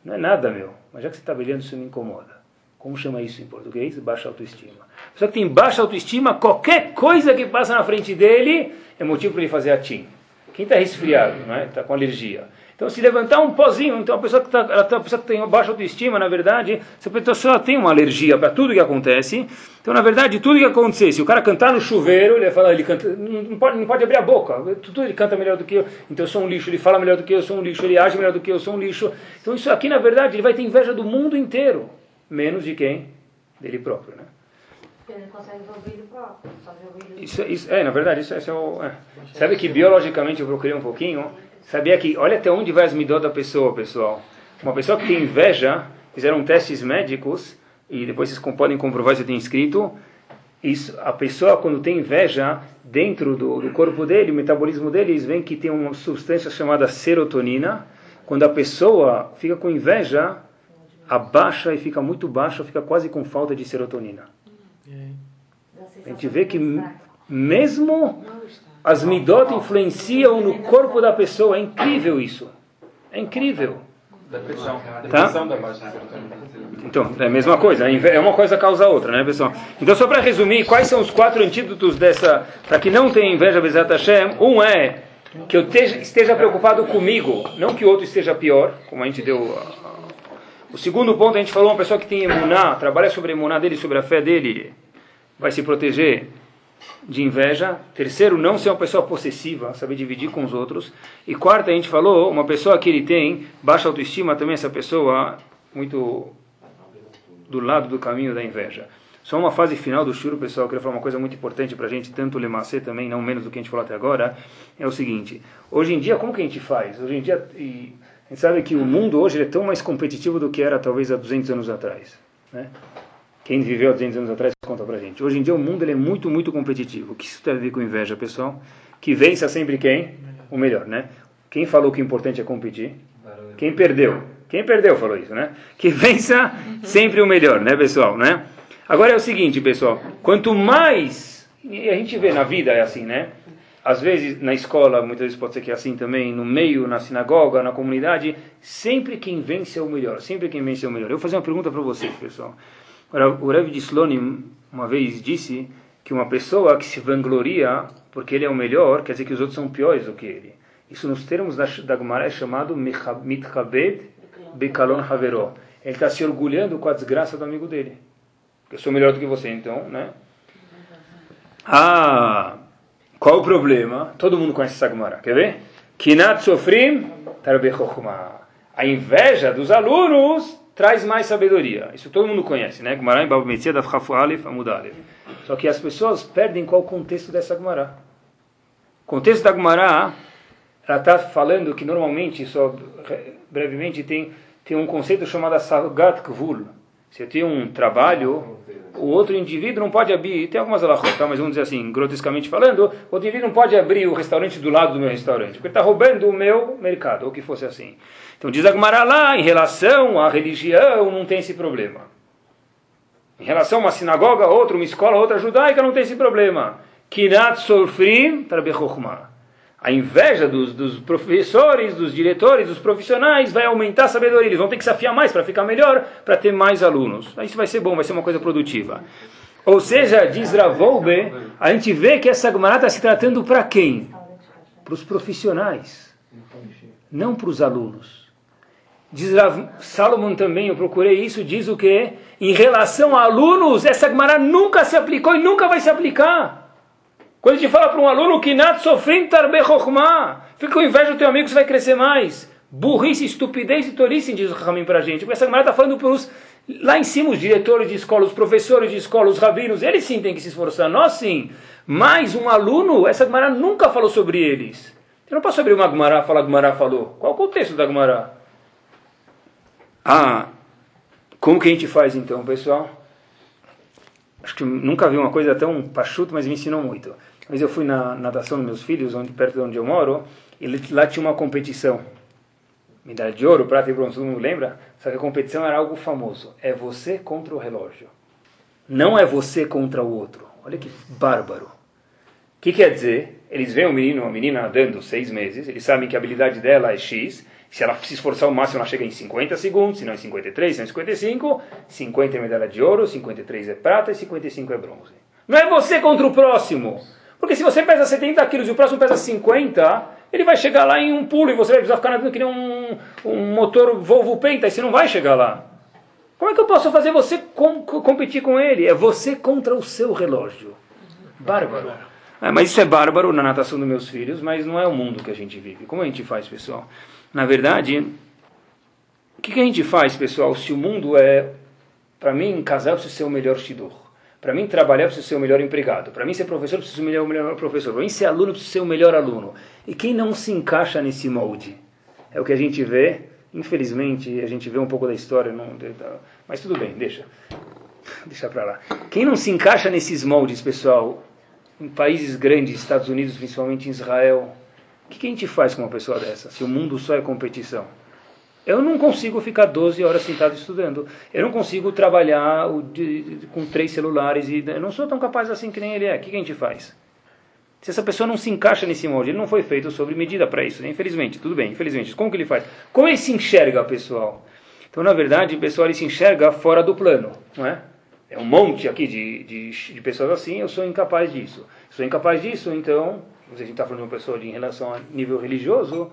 não é nada meu, mas já que você está brilhando, isso me incomoda. Como chama isso em português? Baixa autoestima. Só que tem baixa autoestima, qualquer coisa que passa na frente dele é motivo para ele fazer atim. Quem está resfriado, está com alergia. Então, se levantar um pozinho, então a pessoa que, tá, ela tá, a pessoa que tem baixa autoestima, na verdade, essa pessoa tem uma alergia para tudo que acontece. Então, na verdade, tudo que acontecer, se o cara cantar no chuveiro, ele fala, ele canta, não pode, não pode abrir a boca. Tudo ele canta melhor do que eu. Então, eu sou um lixo. Ele fala melhor do que eu, eu sou um lixo. Ele age melhor do que eu, eu sou um lixo. Então, isso aqui, na verdade, ele vai ter inveja do mundo inteiro, menos de quem? Dele próprio, né? Ele consegue ouvir o próprio, isso, isso, é, na verdade, isso, isso é o. É. Sabe que biologicamente eu procurei um pouquinho. Sabia que, olha até onde vai as midot da pessoa, pessoal. Uma pessoa que tem inveja, fizeram testes médicos, e depois vocês podem comprovar se tem escrito, isso, a pessoa quando tem inveja, dentro do, do corpo dele, o metabolismo dele, eles veem que tem uma substância chamada serotonina. Quando a pessoa fica com inveja, abaixa e fica muito baixa, fica quase com falta de serotonina. A gente vê que mesmo as midot influenciam no corpo da pessoa. É incrível isso. É incrível. Depressão. Tá? Então, é a mesma coisa. É uma coisa causa a outra, né, pessoal? Então, só para resumir, quais são os quatro antídotos dessa... Para que não tenha inveja, Bezat Hashem. Um é que eu esteja, preocupado comigo, não que o outro esteja pior, como a gente deu. a- a- O segundo ponto, a gente falou, uma pessoa que tem emuná, trabalha sobre a emuná dele, sobre a fé dele, vai se proteger de inveja. Terceiro, não ser uma pessoa possessiva, saber dividir com os outros. E quarto, a gente falou, uma pessoa que ele tem baixa autoestima, também essa pessoa muito do lado do caminho da inveja. Só uma fase final do shuro, pessoal, eu queria falar uma coisa muito importante para a gente, tanto o Lemacê também, não menos do que a gente falou até agora, é o seguinte, hoje em dia, como que a gente faz? Hoje em dia, e a gente sabe que o mundo hoje é tão mais competitivo do que era talvez há 200 anos atrás, né? Quem viveu há 200 anos atrás conta pra gente. Hoje em dia o mundo ele é muito, muito competitivo. O que isso tem a ver com inveja, pessoal? Que vença sempre quem? O melhor, né? Quem falou que o importante é competir? Quem perdeu? Quem perdeu falou isso, né? Que vença sempre o melhor, né, pessoal, né? Agora é o seguinte, pessoal. Quanto mais... E a gente vê na vida é assim, né? Às vezes na escola, muitas vezes pode ser que é assim também, no meio, na sinagoga, na comunidade, sempre quem vence é o melhor, sempre quem vence é o melhor. Eu vou fazer uma pergunta para vocês, pessoal. O Rev de Slonim uma vez disse que uma pessoa que se vangloria porque ele é o melhor, quer dizer que os outros são piores do que ele. Isso nos termos da, Gemara é chamado mitchabed bekalon havero. Ele está se orgulhando com a desgraça do amigo dele. Eu sou melhor do que você, então, né? Ah, qual o problema? Todo mundo conhece essa Gemara, quer ver? Kinat sofrim tarbe chokhmah. A inveja dos alunos traz mais sabedoria. Isso todo mundo conhece, né? Gemara em Bava da Chafu Aleph Amud Aleph. Só que as pessoas perdem qual o contexto dessa Gemara. O contexto da Gemara, ela está falando que normalmente, só re- brevemente, tem, tem um conceito chamado Sagat Kvul. Se eu tenho um trabalho, o outro indivíduo não pode abrir, tem algumas alahot, tá? mas vamos dizer assim, grotescamente falando, o outro indivíduo não pode abrir o restaurante do lado do meu restaurante, porque ele está roubando o meu mercado, ou que fosse assim. Então diz a Gemara lá, em relação à religião, não tem esse problema. Em relação a uma sinagoga, outra, uma escola, outra judaica, não tem esse problema. Kinat sofrim tarbechokhmah. A inveja dos, dos professores, dos diretores, dos profissionais vai aumentar a sabedoria. Eles vão ter que se afiar mais para ficar melhor, para ter mais alunos. Isso vai ser bom, vai ser uma coisa produtiva. Ou seja, diz Ravolbe, a gente vê que essa Gemara está se tratando para quem? Para os profissionais, não para os alunos. Diz Rav Salomon também, eu procurei isso, diz o que? Em relação a alunos, essa Gemara nunca se aplicou e nunca vai se aplicar. Quando a gente fala para um aluno que nat sofrim tarbe fica com inveja do teu amigo, você vai crescer mais. Burrice, estupidez e tolice, diz o Ramin para a gente. Porque essa Gemara está falando para os, lá em cima, os diretores de escola, os professores de escola, os rabinos, eles sim têm que se esforçar, nós sim. Mas um aluno, essa Gemara nunca falou sobre eles. Eu não posso abrir uma Gemara falar Gemara falou. Qual o contexto da Gemara? Ah, como que a gente faz então, pessoal? Acho que nunca vi uma coisa tão pachuta, mas me ensinou muito. Mas eu fui na natação dos meus filhos, onde, perto de onde eu moro, e lá tinha uma competição. Medalha de ouro, prata e bronze, todo mundo lembra? Só que a competição era algo famoso. É você contra o relógio. Não é você contra o outro. Olha que bárbaro. O que quer dizer? Eles veem um menino, uma menina nadando seis meses, eles sabem que a habilidade dela é X, se ela se esforçar ao máximo, ela chega em 50 segundos, se não em 53, se não em 55, 50 é medalha de ouro, 53 é prata e 55 é bronze. Não é você contra o próximo. Porque se você pesa 70 quilos e o próximo pesa 50, ele vai chegar lá em um pulo e você vai precisar ficar nadando que nem um, um motor Volvo Penta e você não vai chegar lá. Como é que eu posso fazer você com, competir com ele? É você contra o seu relógio. Bárbaro. É, mas isso é bárbaro na natação dos meus filhos, mas não é o mundo que a gente vive. Como a gente faz, pessoal? Na verdade, o que, que a gente faz, pessoal, se o mundo é. Para mim, casar, eu preciso ser o melhor shidor. Para mim, trabalhar, eu preciso ser o melhor empregado. Para mim, ser professor, eu preciso ser o melhor, professor. Para mim, ser aluno, eu preciso ser o melhor aluno. E quem não se encaixa nesse molde? É o que a gente vê. Infelizmente, a gente vê um pouco da história. Não, mas tudo bem, deixa. Deixa para lá. Quem não se encaixa nesses moldes, pessoal, em países grandes, Estados Unidos, principalmente em Israel, o que, que a gente faz com uma pessoa dessa? Se o mundo só é competição. Eu não consigo ficar 12 horas sentado estudando. Eu não consigo trabalhar com três celulares. e Eu não sou tão capaz assim que nem ele é. O que, que a gente faz? Se essa pessoa não se encaixa nesse molde, ele não foi feito sobre medida para isso. Né? Infelizmente, tudo bem, infelizmente. Como que ele faz? Como ele se enxerga, pessoal? Então, na verdade, o pessoal ele se enxerga fora do plano. Não é? É um monte aqui de, de, de pessoas assim, eu sou incapaz disso. Sou incapaz disso, então a gente está falando de uma pessoa de, em relação a nível religioso,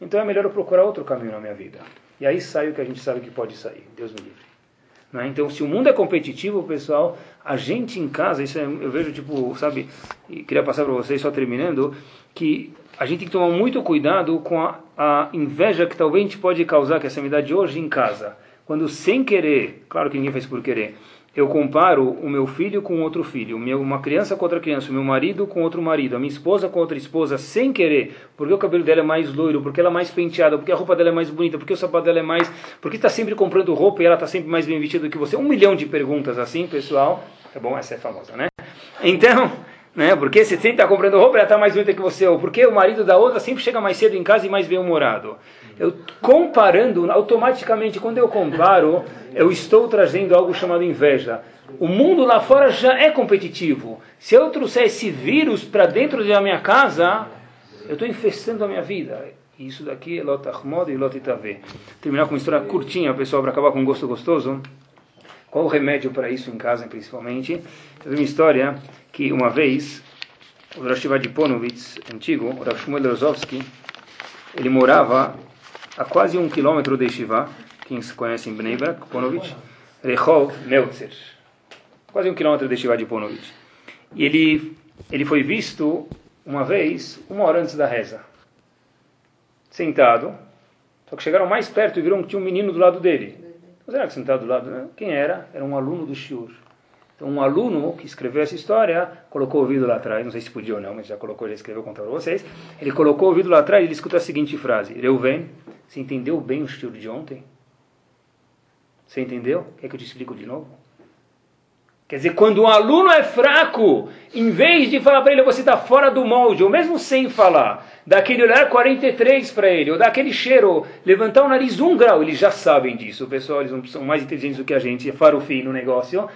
então é melhor eu procurar outro caminho na minha vida. E aí sai o que a gente sabe que pode sair. Deus me livre. Né? Então, se o mundo é competitivo, pessoal, a gente em casa, isso é, eu vejo, tipo, sabe, e queria passar para vocês, só terminando, que a gente tem que tomar muito cuidado com a, a inveja que talvez a gente pode causar, que essa amizade hoje em casa. Quando sem querer, claro que ninguém faz por querer, eu comparo o meu filho com outro filho, uma criança com outra criança, o meu marido com outro marido, a minha esposa com outra esposa, sem querer, porque o cabelo dela é mais loiro, porque ela é mais penteada, porque a roupa dela é mais bonita, porque o sapato dela é mais. porque está sempre comprando roupa e ela está sempre mais bem vestida do que você. Um milhão de perguntas assim, pessoal. É bom, essa é famosa, né? Então, né? Porque você sempre está comprando roupa, ela está mais bonita que você, ou porque o marido da outra sempre chega mais cedo em casa e mais bem-humorado. Eu comparando, automaticamente, quando eu comparo, eu estou trazendo algo chamado inveja. O mundo lá fora já é competitivo. Se eu trouxer esse vírus para dentro da minha casa, eu estou infestando a minha vida. Isso daqui é Lotachmod e Lotitave. Terminar com uma história curtinha, pessoal, para acabar com um gosto gostoso. Qual o remédio para isso em casa, principalmente? Tem uma história que uma vez o Rosh Ponovitz, antigo, o Rav Shmuel ele morava a quase um quilômetro de Shiva, quem se conhece em Bnei Brak, Ponovitch, Rehov Meltzer, quase um quilômetro de Shiva de Ponovitch. E ele, ele foi visto uma vez, uma hora antes da reza, sentado, só que chegaram mais perto e viram que tinha um menino do lado dele. Mas era que sentado do lado, né? quem era? Era um aluno do Shiur. Então, um aluno que escreveu essa história colocou o ouvido lá atrás, não sei se podia ou não, mas já colocou, já escreveu contra vocês. Ele colocou o ouvido lá atrás e ele escutou a seguinte frase: Reuven, você entendeu bem o estilo de ontem? Você entendeu? Quer que eu te explico de novo? Quer dizer, quando um aluno é fraco, em vez de falar para ele, você está fora do molde, ou mesmo sem falar, daquele olhar 43 para ele, ou daquele cheiro, levantar o nariz um grau, eles já sabem disso. Pessoal, eles são mais inteligentes do que a gente, é farofim no negócio.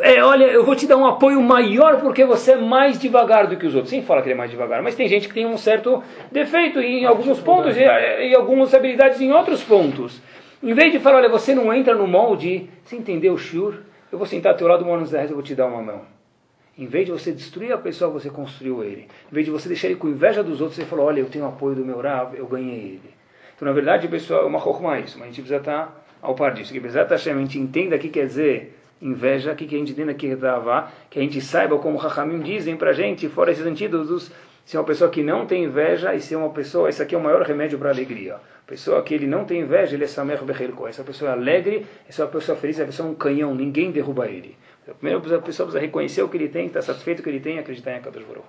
É, olha, eu vou te dar um apoio maior porque você é mais devagar do que os outros. Sem falar que ele é mais devagar, mas tem gente que tem um certo defeito em alguns pontos e, e algumas habilidades em outros pontos. Em vez de falar, olha, você não entra no molde, você entendeu o shur? Eu vou sentar ao teu lado uma hora nos eu vou te dar uma mão. Em vez de você destruir a pessoa, você construiu ele. Em vez de você deixar ele com inveja dos outros, você falou, olha, eu tenho apoio do meu Rav, eu ganhei ele. Então, na verdade, pessoal, é uma rochma isso, mas a gente precisa estar ao par disso. Que precisa estar a gente entenda o que quer dizer inveja, que, a gente tem aqui que a gente saiba como Rahamim dizem para a gente, fora esses antídotos, se é uma pessoa que não tem inveja e se é uma pessoa, esse aqui é o maior remédio para a alegria. Pessoa que ele não tem inveja, ele é Samer Bechelko. Essa pessoa é alegre, essa pessoa feliz, essa pessoa é um canhão, ninguém derruba ele. A pessoa precisa reconhecer o que ele tem, estar satisfeito com o que ele tem e acreditar em Akadosh Baruch